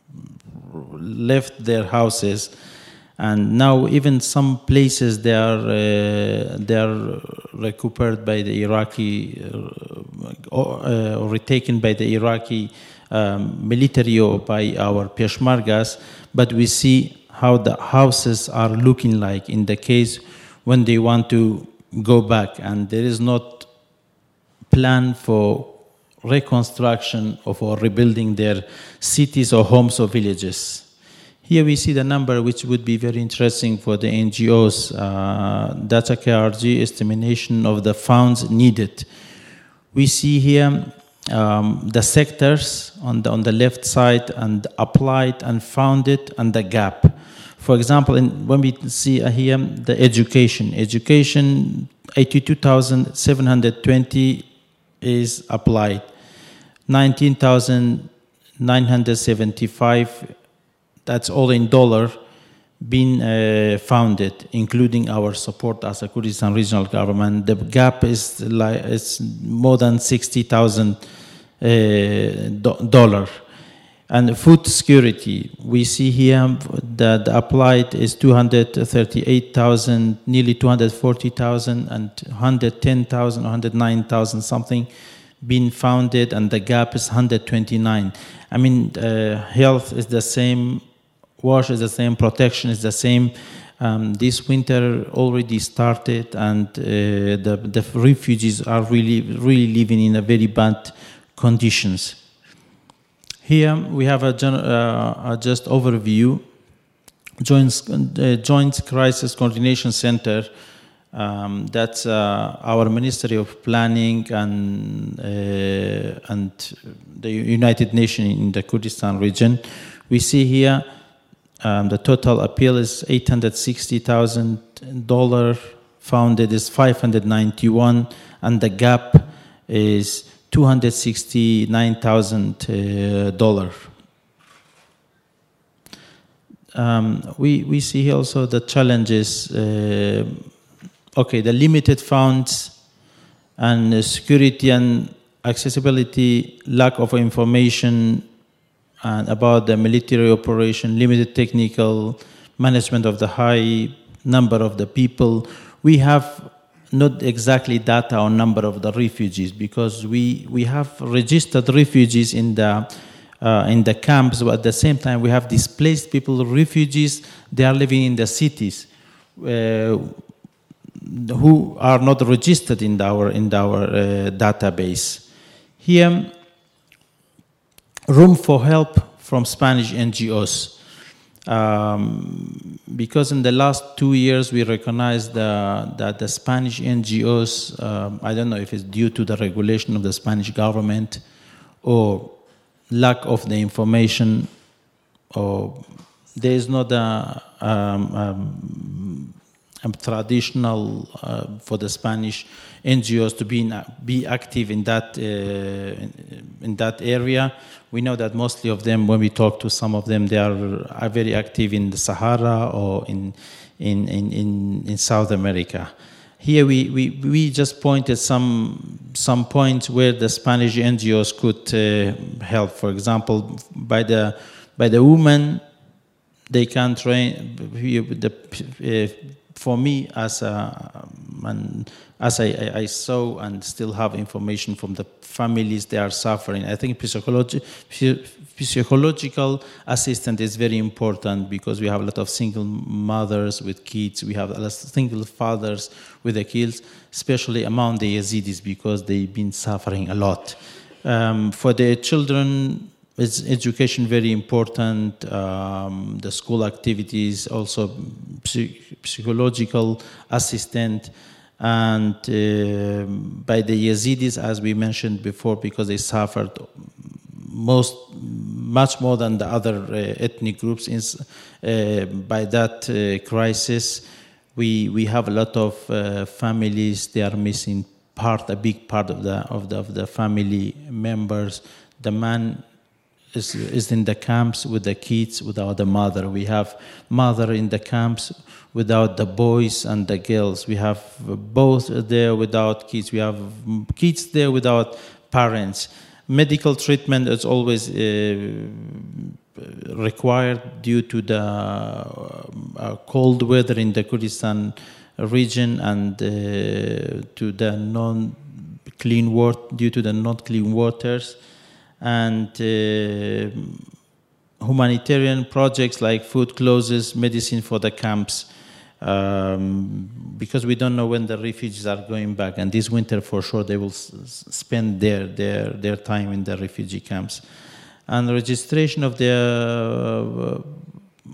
left their houses and now even some places they are uh, they are recupered by the Iraqi uh, or, uh, or, retaken by the Iraqi um, military or by our Peshmergas, but we see how the houses are looking like in the case when they want to go back, and there is not plan for reconstruction or rebuilding their cities or homes or villages. Here we see the number which would be very interesting for the NGOs, uh, data KRG estimation of the funds needed. We see here um, the sectors on the, on the left side and applied and founded and the gap. For example, in, when we see here the education, education 82,720 is applied, 19,975 that's all in dollar, been uh, founded, including our support as a Kurdistan regional government. The gap is like it's more than sixty thousand uh, dollar. And food security, we see here that applied is 238,000, nearly 240,000, and 110,000, 109,000 something been founded, and the gap is 129. I mean, uh, health is the same, wash is the same, protection is the same. Um, this winter already started, and uh, the, the refugees are really, really living in a very bad conditions. Here we have a, uh, a just overview. Joint, uh, Joint Crisis Coordination Center. Um, that's uh, our Ministry of Planning and uh, and the United Nations in the Kurdistan region. We see here um, the total appeal is eight hundred sixty thousand dollar. Founded is five hundred ninety one, and the gap is $269,000. Uh, um, we, we see also the challenges, uh, okay, the limited funds and security and accessibility, lack of information and about the military operation, limited technical management of the high number of the people. We have not exactly data on number of the refugees because we, we have registered refugees in the uh, in the camps, but at the same time we have displaced people, refugees. They are living in the cities, uh, who are not registered in our in our uh, database. Here, room for help from Spanish NGOs. Um, because in the last two years we recognized the, that the Spanish NGOs, um, I don't know if it's due to the regulation of the Spanish government or lack of the information, or there is not a, um, um a traditional uh, for the Spanish NGOs to be in, be active in that uh, in, that area. We know that mostly of them, when we talk to some of them, they are, are very active in the Sahara or in in, in, in, in South America. Here we, we, we just pointed some some points where the Spanish NGOs could uh, help. For example, by the by the women, they can train the uh, for me as a and as I, I, saw and still have information from the families they are suffering. I think psychologi- physiological assistance is very important because we have a lot of single mothers with kids. We have a lot of single fathers with the kids especially among the yazidis because they've been suffering a lot. Um, for the children is education very important? Um, the school activities, also psychological assistant, and uh, by the Yazidis, as we mentioned before, because they suffered most much more than the other uh, ethnic groups in, uh, by that uh, crisis. We we have a lot of uh, families they are missing part a big part of the of the, of the family members. The man is, is in the camps with the kids without the mother. We have mother in the camps without the boys and the girls. We have both there without kids. We have kids there without parents. Medical treatment is always uh, required due to the uh, cold weather in the Kurdistan region and uh, to the non clean water due to the not clean waters and uh, humanitarian projects like food, clothes, medicine for the camps. Um, because we don't know when the refugees are going back, and this winter for sure they will spend their, their their time in the refugee camps, and registration of the uh,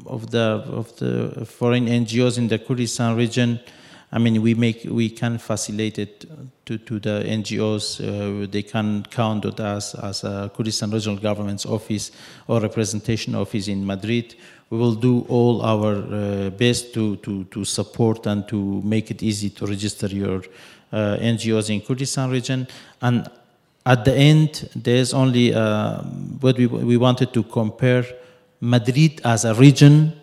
of the of the foreign NGOs in the Kurdistan region I mean, we make we can facilitate it to, to the NGOs. Uh, they can count on us as a Kurdistan Regional Government's office or representation office in Madrid. We will do all our uh, best to, to, to support and to make it easy to register your uh, NGOs in Kurdistan region. And at the end, there's only uh, what we, we wanted to compare Madrid as a region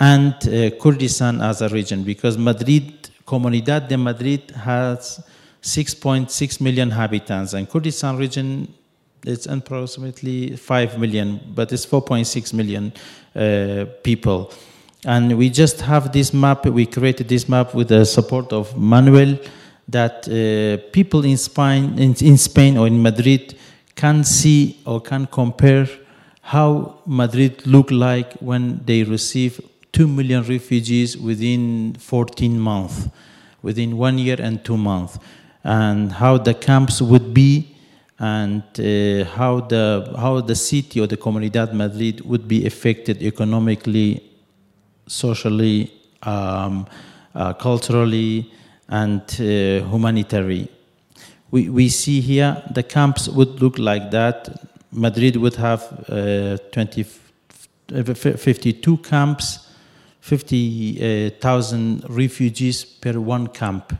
and uh, Kurdistan as a region because Madrid Comunidad de Madrid has 6.6 million inhabitants, and Kurdistan region it's approximately 5 million, but it's 4.6 million uh, people. And we just have this map, we created this map with the support of Manuel, that uh, people in Spain, in, in Spain or in Madrid can see or can compare how Madrid looked like when they received 2 million refugees within 14 months, within one year and two months, and how the camps would be and uh, how the how the city or the Comunidad Madrid would be affected economically, socially, um, uh, culturally, and uh, humanitarian. We, we see here the camps would look like that. Madrid would have uh, 20, 52 camps, 50,000 uh, refugees per one camp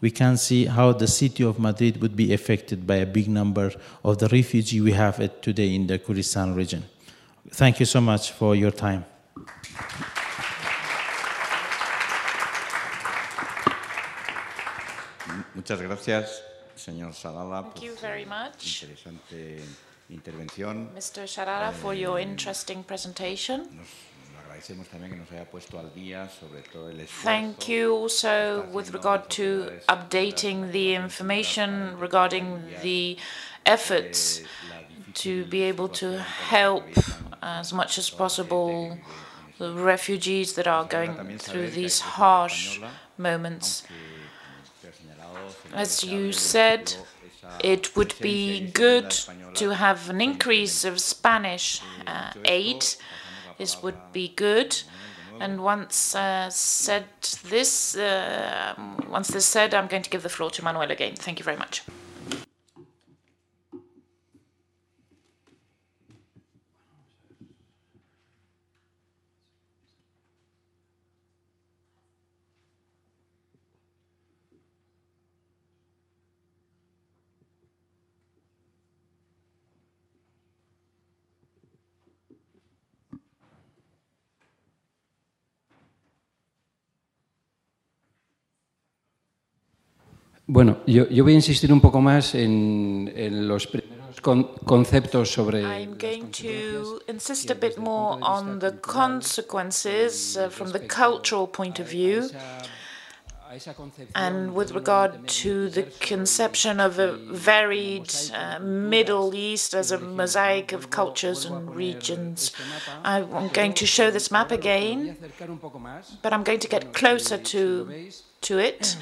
we can see how the city of Madrid would be affected by a big number of the refugees we have today in the Kurdistan region. Thank you so much for your time. Muchas gracias, señor Shadala. Thank you very much. Interesante intervención. Mr. Shadala, for your eh, interesting presentation. Thank you also with regard to updating the information regarding the efforts to be able to help as much as possible the refugees that are going through these harsh moments. As you said, it would be good to have an increase of Spanish uh, aid this would be good. And once uh, said this, uh, once this said, I'm going to give the floor to Manuel again. Thank you very much. Bueno, yo, yo, voy a insistir un poco más en, en los primeros con, conceptos sobre. I'm going to insist a bit more on the consequences uh, from the cultural point of view. And with regard to the conception of a varied uh, Middle East as a mosaic of cultures and regions, I'm going to show this map again, but I'm going to get closer to to it.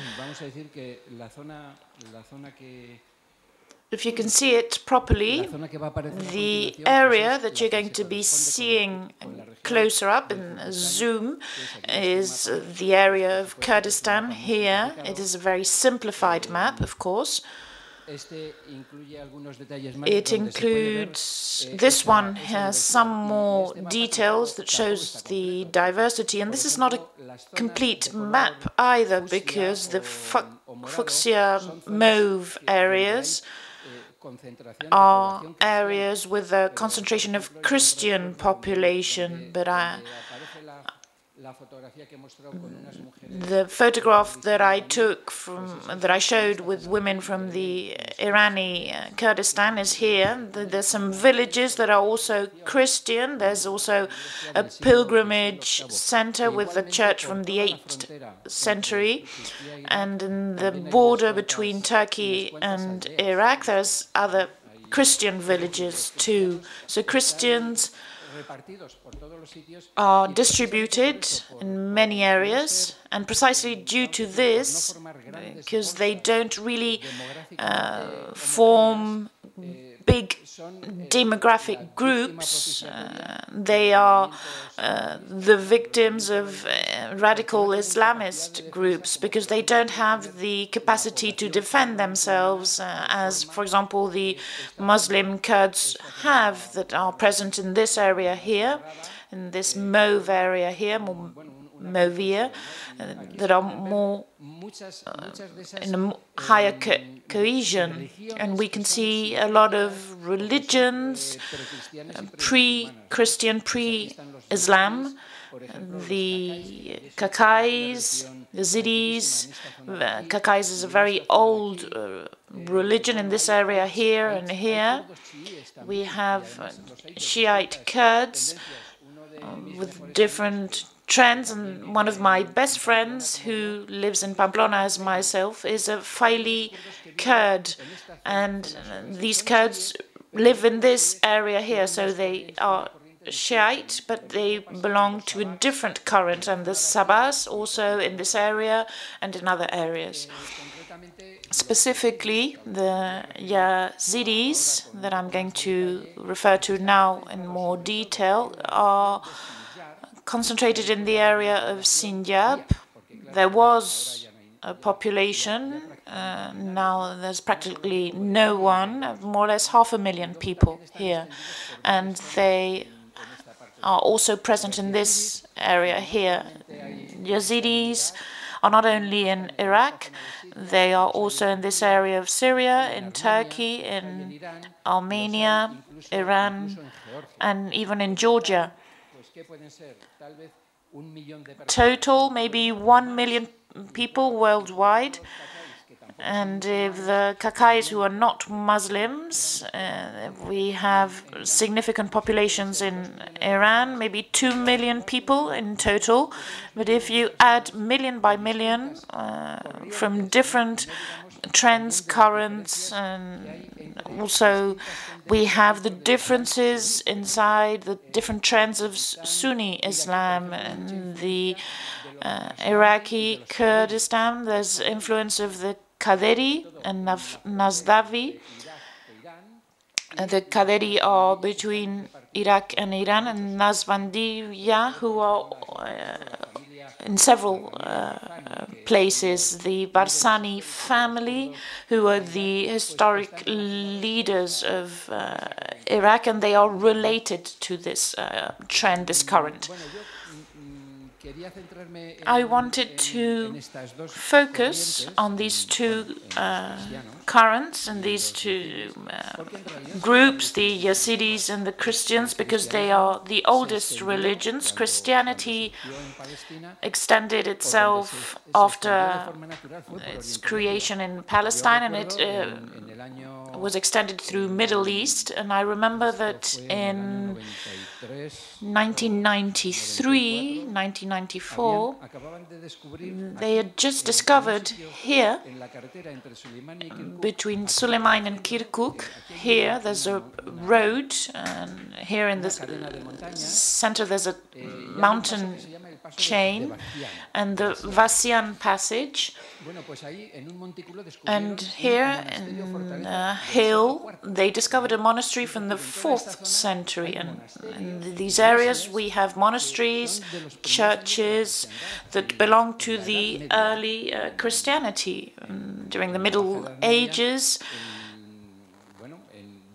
If you can see it properly, the area that you're going to be seeing closer up in zoom is the area of Kurdistan here. It is a very simplified map, of course. It includes, eh, this one has some more details that shows the diversity, and this is not a complete map either because the fuchsia mauve areas eh, are areas with a concentration of Christian population, but I, the photograph that I took from that I showed with women from the Irani uh, Kurdistan is here. There's some villages that are also Christian. There's also a pilgrimage center with a church from the 8th century. And in the border between Turkey and Iraq, there's other Christian villages too. So Christians are distributed in many areas, and precisely due to this, because they don't really uh, form big demographic groups. Uh, they are uh, the victims of uh, radical Islamist groups because they don't have the capacity to defend themselves, uh, as, for example, the Muslim Kurds have that are present in this area here, in this Mauve area here, Movia uh, that are more uh, in a higher co cohesion. And we can see a lot of religions, uh, pre-Christian, pre-Islam, the Kakais, the Zidis. Kakais is a very old uh, religion in this area here and here. We have Shiite Kurds with different trends. And one of my best friends who lives in Pamplona as myself is a Faili Kurd. And these Kurds live in this area here, so they are Shiite, but they belong to a different current. And the Sabas also in this area and in other areas. Specifically, the Yazidis that I'm going to refer to now in more detail are concentrated in the area of Sinjar. There was a population, uh, now there's practically no one, more or less half a million people here. And they are also present in this area here. Yazidis are not only in Iraq, they are also in this area of Syria, in Turkey, in Armenia, Iran, and even in Georgia. Total, maybe one million people worldwide. And if the Kakais who are not Muslims, uh, we have significant populations in Iran, maybe 2 million people in total. But if you add million by million uh, from different trends, currents, and also we have the differences inside the different trends of Sunni Islam and the uh, Iraqi Kurdistan. There's influence of the Qaderi and Nazdavi. The Qaderi are between Iraq and Iran, and Naqshbandiya, who are uh, in several uh, places. The Barzani family, who are the historic leaders of uh, Iraq, and they are related to this uh, trend, this current. I wanted to focus on these two uh, currents and these two uh, groups, the Yazidis and the Christians, because they are the oldest religions. Christianity extended itself after its creation in Palestine, and it uh, was extended through Middle East. And I remember that in 1993, 1994, they had just discovered here, between Suleiman and Kirkuk, here there's a road, and here in the center there's a mountain chain, and the Vassian passage. And here in a hill, they discovered a monastery from the 4th century. And in these areas, we have monasteries, churches that belong to the early uh, Christianity. during the Middle Ages,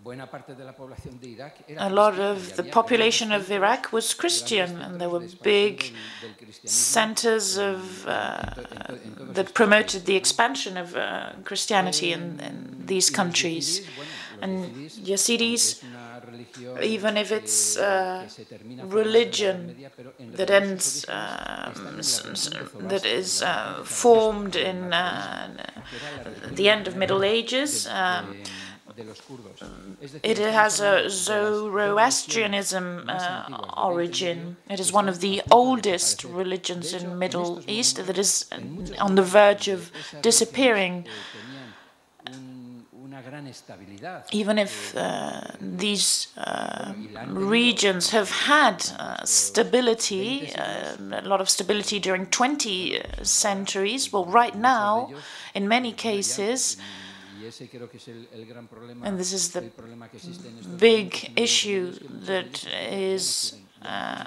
a lot of the population of Iraq was Christian, and there were big centers of uh, that promoted the expansion of uh, Christianity in, in, these countries. And Yazidis, even if it's uh, religion that ends, um, that is uh, formed in uh, the end of Middle Ages. Um, it has a Zoroastrianism uh, origin. It is one of the oldest religions in Middle East that is on the verge of disappearing. Even if uh, these uh, regions have had uh, stability, uh, a lot of stability during 20 centuries, well, right now, in many cases, and this is the big issue that is uh,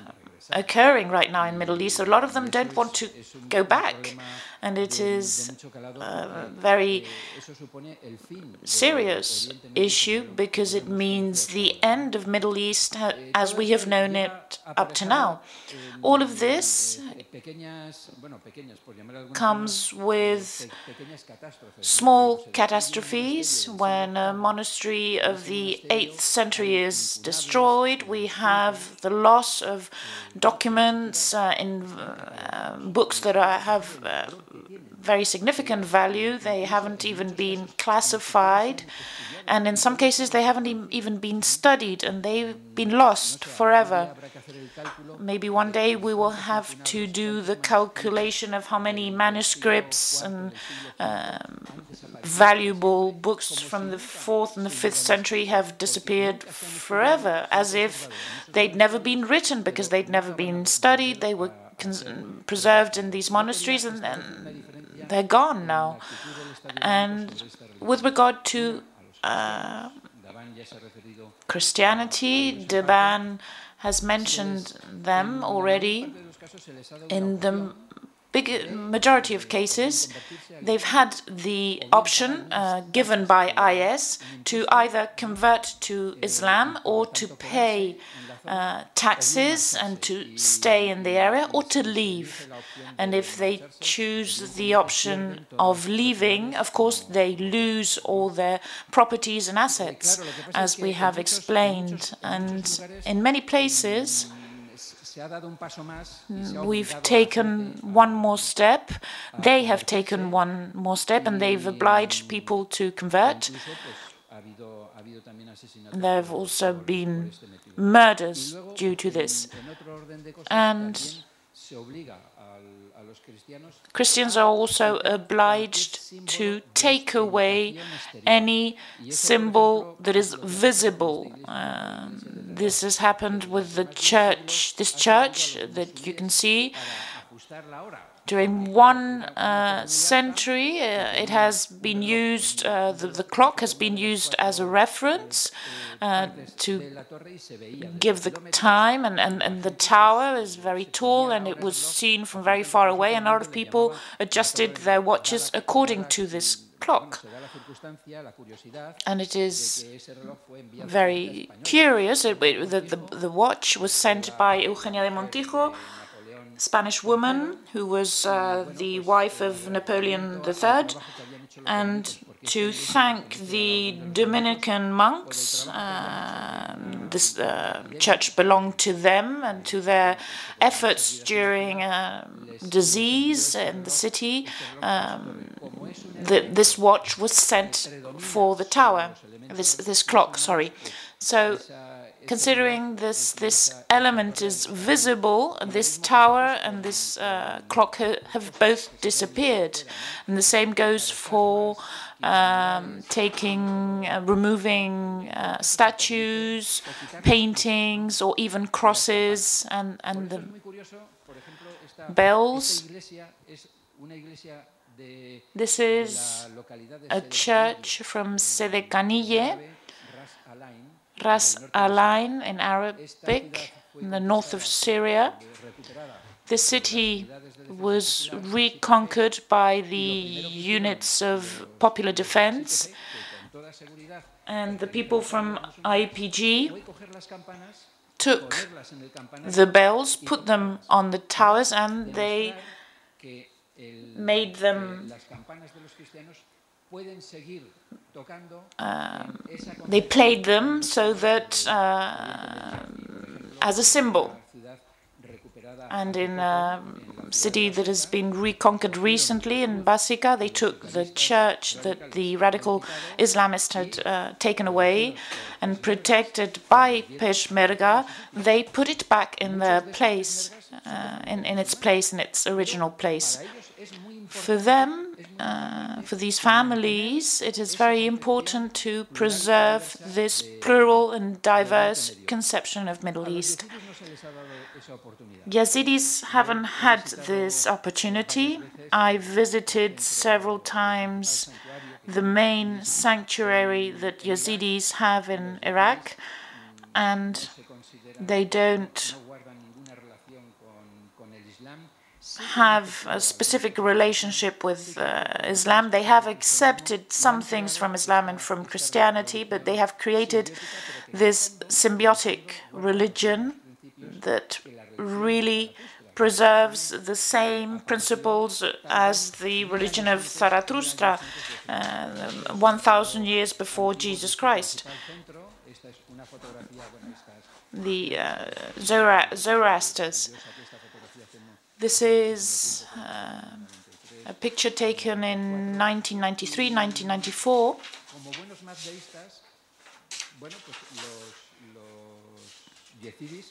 occurring right now in the Middle East. A lot of them don't want to go back, and it is a uh, very serious issue because it means the end of Middle East as we have known it up to now. All of this comes with small catastrophes. When a monastery of the 8th century is destroyed, we have the loss of documents uh, in uh, books that are, have uh, very significant value. They haven't even been classified. And in some cases, they haven't even been studied and they've been lost forever. Maybe one day we will have to do the calculation of how many manuscripts and um, valuable books from the fourth and the fifth century have disappeared forever, as if they'd never been written because they'd never been studied. They were preserved in these monasteries and, they're gone now. And with regard to uh, Christianity, Daban has mentioned them already. In the big majority of cases, they've had the option uh, given by IS to either convert to Islam or to pay uh, taxes and to stay in the area or to leave. And if they choose the option of leaving, of course, they lose all their properties and assets, as we have explained. And in many places, We've taken one more step. They have taken one more step, and they've obliged people to convert. There have also been murders due to this. And Christians are also obliged to take away any symbol that is visible. Um, this has happened with the church, this church that you can see. During one uh, century, uh, it has been used, uh, the, the, clock has been used as a reference uh, to give the time, and, and, and the tower is very tall and it was seen from very far away, and a lot of people adjusted their watches according to this clock. And it is very curious. It, the, the, the watch was sent by Eugenia de Montijo Spanish woman who was uh, the wife of Napoleon III, and to thank the Dominican monks. Uh, this uh, church belonged to them and to their efforts during uh, disease in the city. Um, the, this watch was sent for the tower, this, this clock, sorry. So considering this this element is visible, this tower and this uh, clock ha have both disappeared. And the same goes for um, taking, uh, removing uh, statues, paintings, or even crosses and, and the bells. This is a church from Serêkaniyê Ras al-Ain in Arabic, in the north of Syria. The city was reconquered by the units of popular defense, and the people from YPG took the bells, put them on the towers, and they made them um, they played them so that uh, as a symbol. And in a city that has been reconquered recently, in Bashiqa, they took the church that the radical Islamists had uh, taken away and protected by Peshmerga. They put it back in their place, uh, in, in its place, in its original place. For them, uh, for these families, it is very important to preserve this plural and diverse conception of Middle East. Yazidis haven't had this opportunity. I visited several times the main sanctuary that Yazidis have in Iraq, and they don't have a specific relationship with uh, Islam. They have accepted some things from Islam and from Christianity, but they have created this symbiotic religion that really preserves the same principles as the religion of Zarathustra, uh, 1,000 years before Jesus Christ. The uh, Zora Zoroasters. This is uh, a picture taken in 1993, 1994.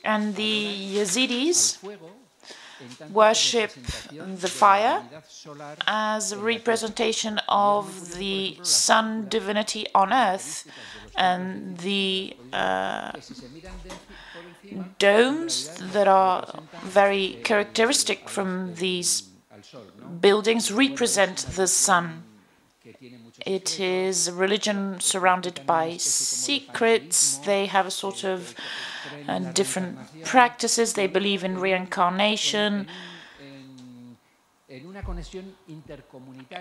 And the Yazidis worship the fire as a representation of the sun divinity on earth and the uh, domes that are very characteristic from these buildings represent the sun. It is a religion surrounded by secrets. They have a sort of uh, different practices. They believe in reincarnation.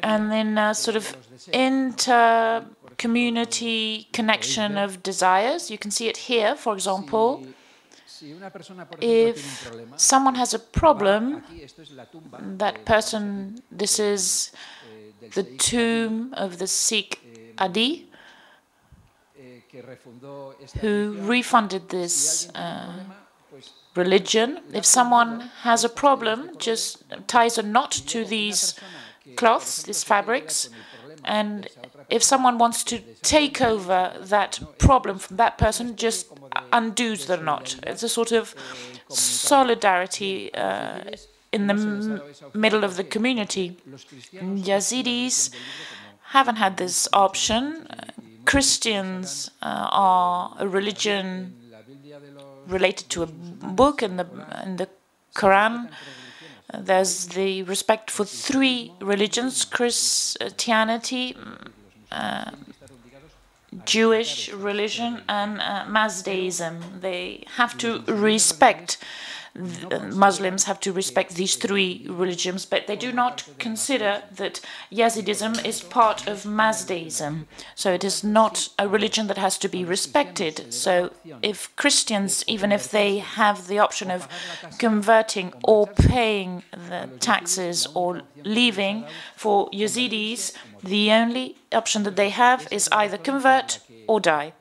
And in a sort of inter-community connection of desires. You can see it here, for example. If someone has a problem, that person, this is the tomb of the Sheikh Adi, who refunded this uh, religion. If someone has a problem, just ties a knot to these cloths, these fabrics, and if someone wants to take over that problem from that person, just undoes the knot. It's a sort of solidarity uh, in the middle of the community. Yazidis haven't had this option. Christians uh, are a religion related to a book in the in the Quran. there's the respect for three religions: Christianity, uh, Jewish religion, and uh, Mazdaism. They have to respect Uh, Muslims have to respect these three religions, but they do not consider that Yazidism is part of Mazdaism. So it is not a religion that has to be respected. So if Christians, even if they have the option of converting or paying the taxes or leaving, for Yazidis, the only option that they have is either convert or die.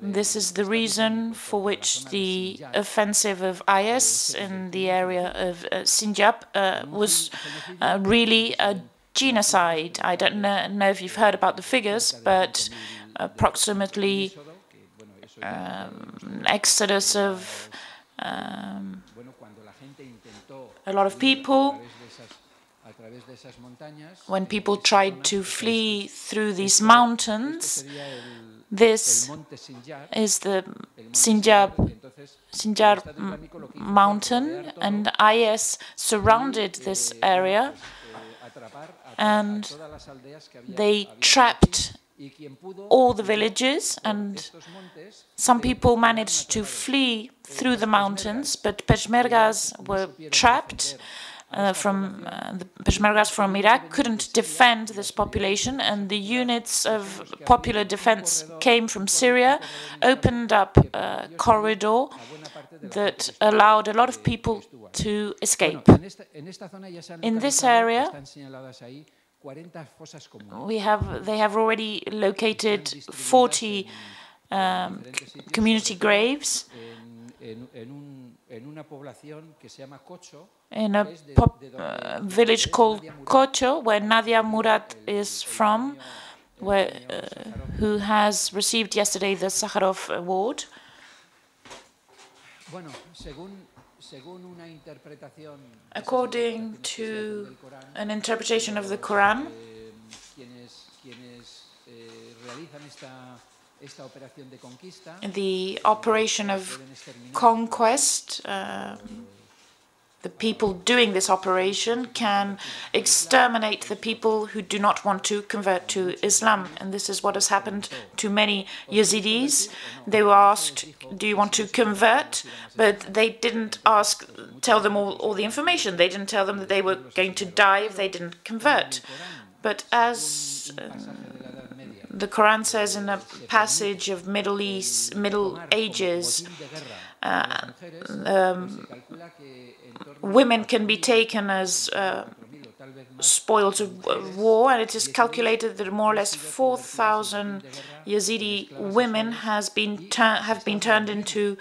This is the reason for which the offensive of IS in the area of uh, Sinjar uh, was uh, really a genocide. I don't know, know, if you've heard about the figures, but approximately um, exodus of um, a lot of people when people tried to flee through these mountains, this is the Sinjar, Sinjar. Mountain, and IS surrounded this area and they trapped all the villages and some people managed to flee through the mountains, but Peshmergas were trapped uh, from uh, the Peshmergas from Iraq couldn't defend this population, and the units of popular defense came from Syria, opened up a corridor that allowed a lot of people to escape. In this area, we have they have already located 40 um, community graves in a uh, village called Kocho, where Nadia Murad is from, where, uh, who has received yesterday the Sakharov Award. According to an interpretation of the Quran, the operation of conquest, uh, the people doing this operation can exterminate the people who do not want to convert to Islam. And this is what has happened to many Yazidis. They were asked, Do you want to convert? But they didn't ask, tell them all, all the information. They didn't tell them that they were going to die if they didn't convert. But as um, the Quran says in a passage of Middle East, Middle Ages, uh, um, women can be taken as uh, spoils of war, and it is calculated that more or less 4,000 Yazidi women has been have been turned into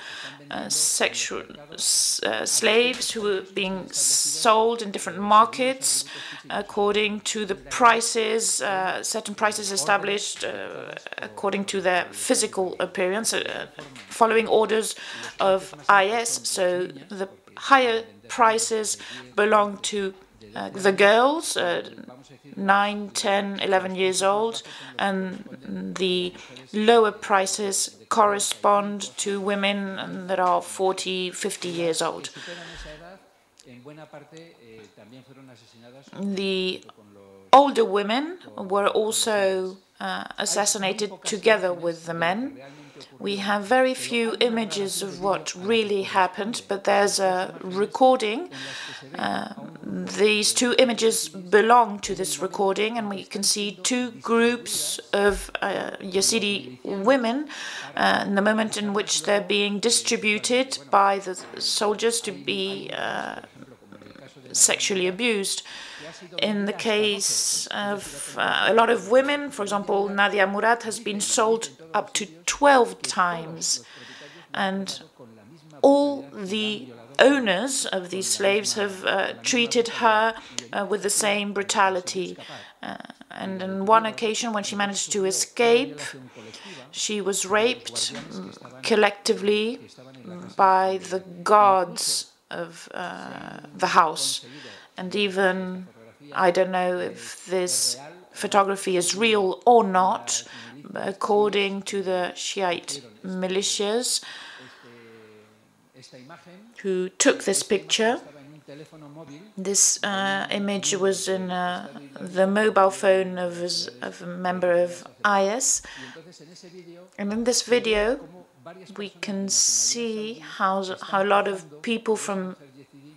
uh, sexual uh, slaves who are being sold in different markets according to the prices, uh, certain prices established uh, according to their physical appearance, uh, following orders of IS. So the higher prices belong to uh, the girls, uh, 9, 10, 11 years old, and the lower prices correspond to women that are 40, 50 years old. The older women were also uh, assassinated together with the men. We have very few images of what really happened, but there's a recording. Uh, these two images belong to this recording, and we can see two groups of uh, Yazidi women uh, in the moment in which they're being distributed by the soldiers to be uh, sexually abused. In the case of uh, a lot of women, for example, Nadia Murad has been sold up to 12 times. And all the owners of these slaves have uh, treated her uh, with the same brutality. Uh, and on one occasion, when she managed to escape, she was raped collectively by the guards of uh, the house. And even I don't know if this photography is real or not, according to the Shiite militias who took this picture. This uh, image was in uh, the mobile phone of, of, a member of IS. And in this video, we can see how, how a lot of people from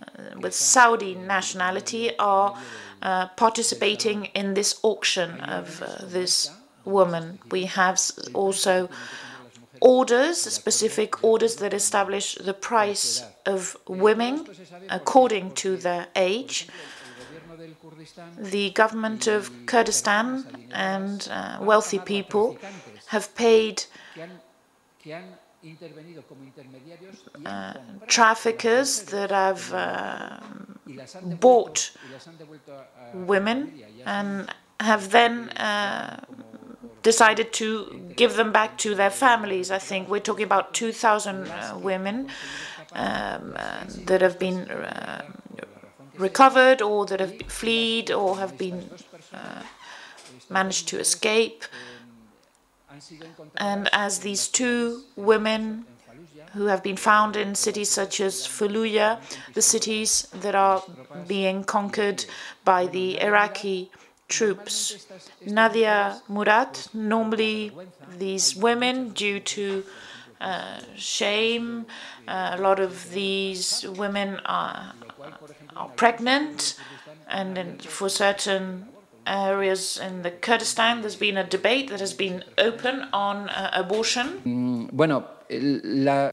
uh, with Saudi nationality are uh, participating in this auction of uh, this woman. We have also orders, specific orders that establish the price of women according to their age. The government of Kurdistan and uh, wealthy people have paid uh, traffickers that have uh, bought women and have then uh, decided to give them back to their families. I think we're talking about 2,000 uh, women um, uh, that have been recovered or that have fled or have been managed to escape. And as these two women who have been found in cities such as Fallujah, the cities that are being conquered by the Iraqi troops. Nadia Murad, normally these women, due to uh, shame, uh, a lot of these women are, are pregnant, and for certain areas in the Kurdistan, there's been a debate that has been open on uh, abortion. Mm, bueno, la,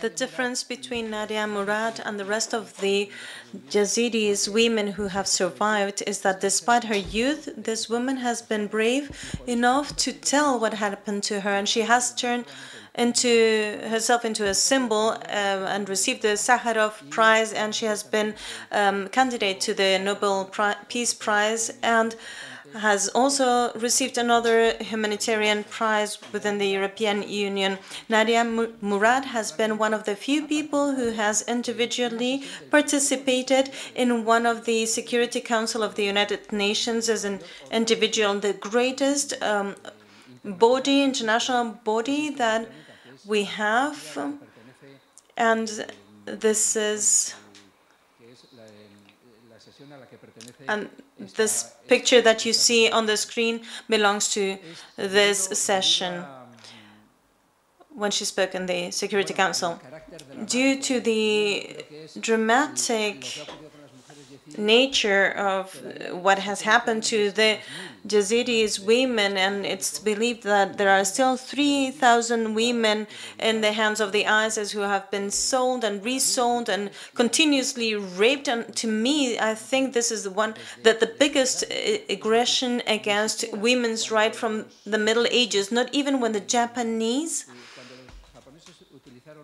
the difference between Nadia Murad and the rest of the Yazidis women who have survived is that despite her youth, this woman has been brave enough to tell what happened to her, and she has turned into herself into a symbol um, and received the Sakharov Prize, and she has been um, candidate to the Nobel Peace Prize and has also received another humanitarian prize within the European Union. Nadia Murad has been one of the few people who has individually participated in one of the Security Council of the United Nations as an individual, the greatest um, body, international body that we have. And this is and this picture that you see on the screen belongs to this session when she spoke in the Security Council. Due to the dramatic nature of what has happened to the Yazidis women, and it's believed that there are still 3,000 women in the hands of the ISIS who have been sold and resold and continuously raped. And to me, I think this is the one that the biggest aggression against women's right from the Middle Ages. Not even when the Japanese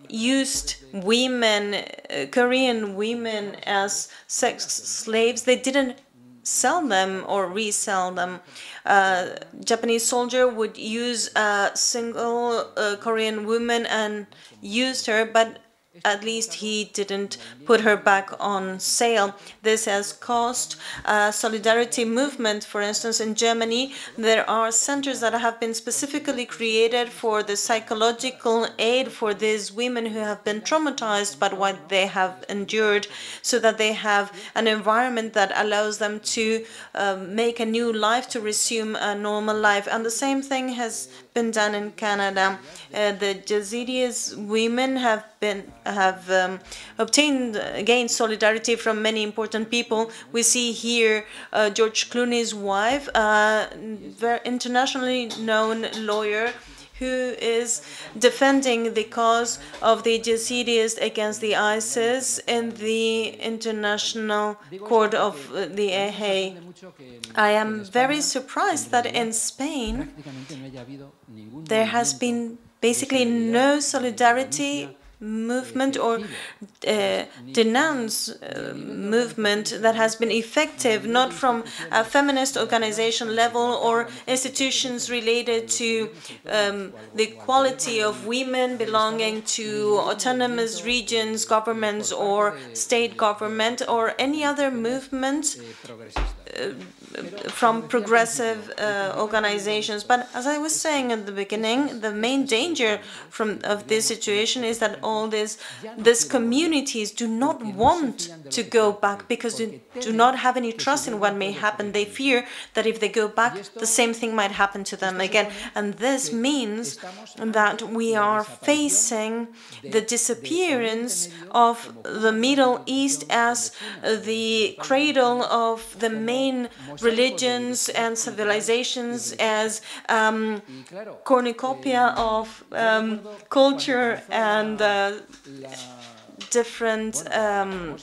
used women, uh, Korean women, as sex slaves. They didn't sell them or resell them. Uh, Japanese soldier would use a single uh, Korean woman and used her, but at least he didn't put her back on sale. This has caused a solidarity movement. For instance, in Germany, there are centers that have been specifically created for the psychological aid for these women who have been traumatized by what they have endured, so that they have an environment that allows them to uh, make a new life, to resume a normal life. And the same thing has been done in Canada. Uh, the Yazidis women have been have um, obtained gained solidarity from many important people. We see here uh, George Clooney's wife, a very internationally known lawyer who is defending the cause of the Yazidis against the ISIS in the International Court of the Hague. I am very surprised that in Spain there has been basically no solidarity movement or uh, denounce uh, movement that has been effective, not from a feminist organization level or institutions related to um, the equality of women belonging to autonomous regions, governments, or state government, or any other movement uh, from progressive uh, organizations. But as I was saying at the beginning, the main danger from of this situation is that all these these communities do not want to go back because they do not have any trust in what may happen. They fear that if they go back, the same thing might happen to them again. And this means that we are facing the disappearance of the Middle East as the cradle of the main religions and civilizations as um, cornucopia of um, culture and uh, different um,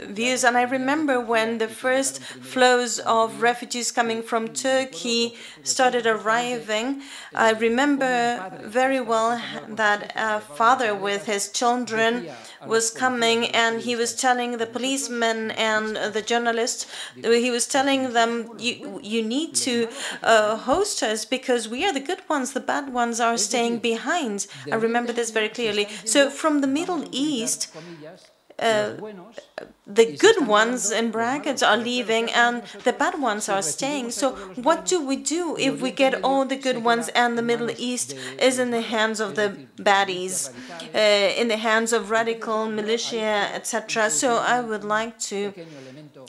views. And I remember when the first flows of refugees coming from Turkey started arriving, I remember very well that a father with his children was coming and he was telling the policemen and the journalists, he was telling them, you, you need to uh, host us because we are the good ones, the bad ones are staying behind. I remember this very clearly. So from the Middle East, uh, the good ones in brackets are leaving and the bad ones are staying. So what do we do if we get all the good ones and the Middle East is in the hands of the baddies, uh, in the hands of radical militia, etc. So I would like to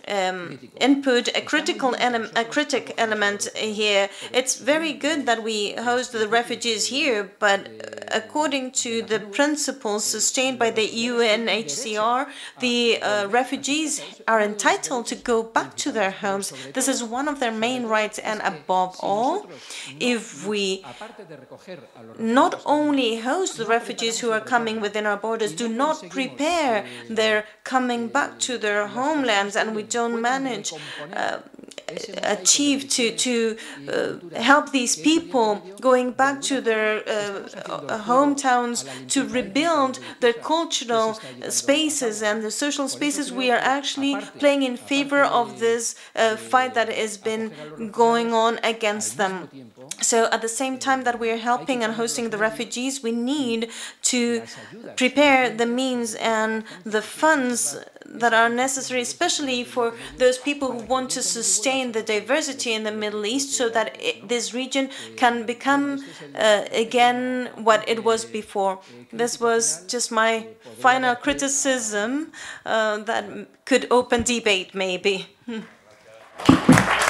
um, input a critical a critic element here. It's very good that we host the refugees here, but according to the principles sustained by the UNHCR, the uh, refugees are entitled to go back to their homes. This is one of their main rights, and above all, if we not only host the refugees who are coming within our borders, do not prepare their coming back to their homelands, and we don't manage uh, achieve to to uh, help these people going back to their uh, uh, hometowns to rebuild their cultural spaces and the social spaces. We are actually playing in favor of this uh, fight that has been going on against them. So at the same time that we are helping and hosting the refugees we need to prepare the means and the funds that are necessary, especially for those people who want to sustain the diversity in the Middle East so that it, this region can become uh, again what it was before. This was just my final criticism uh, that could open debate, maybe.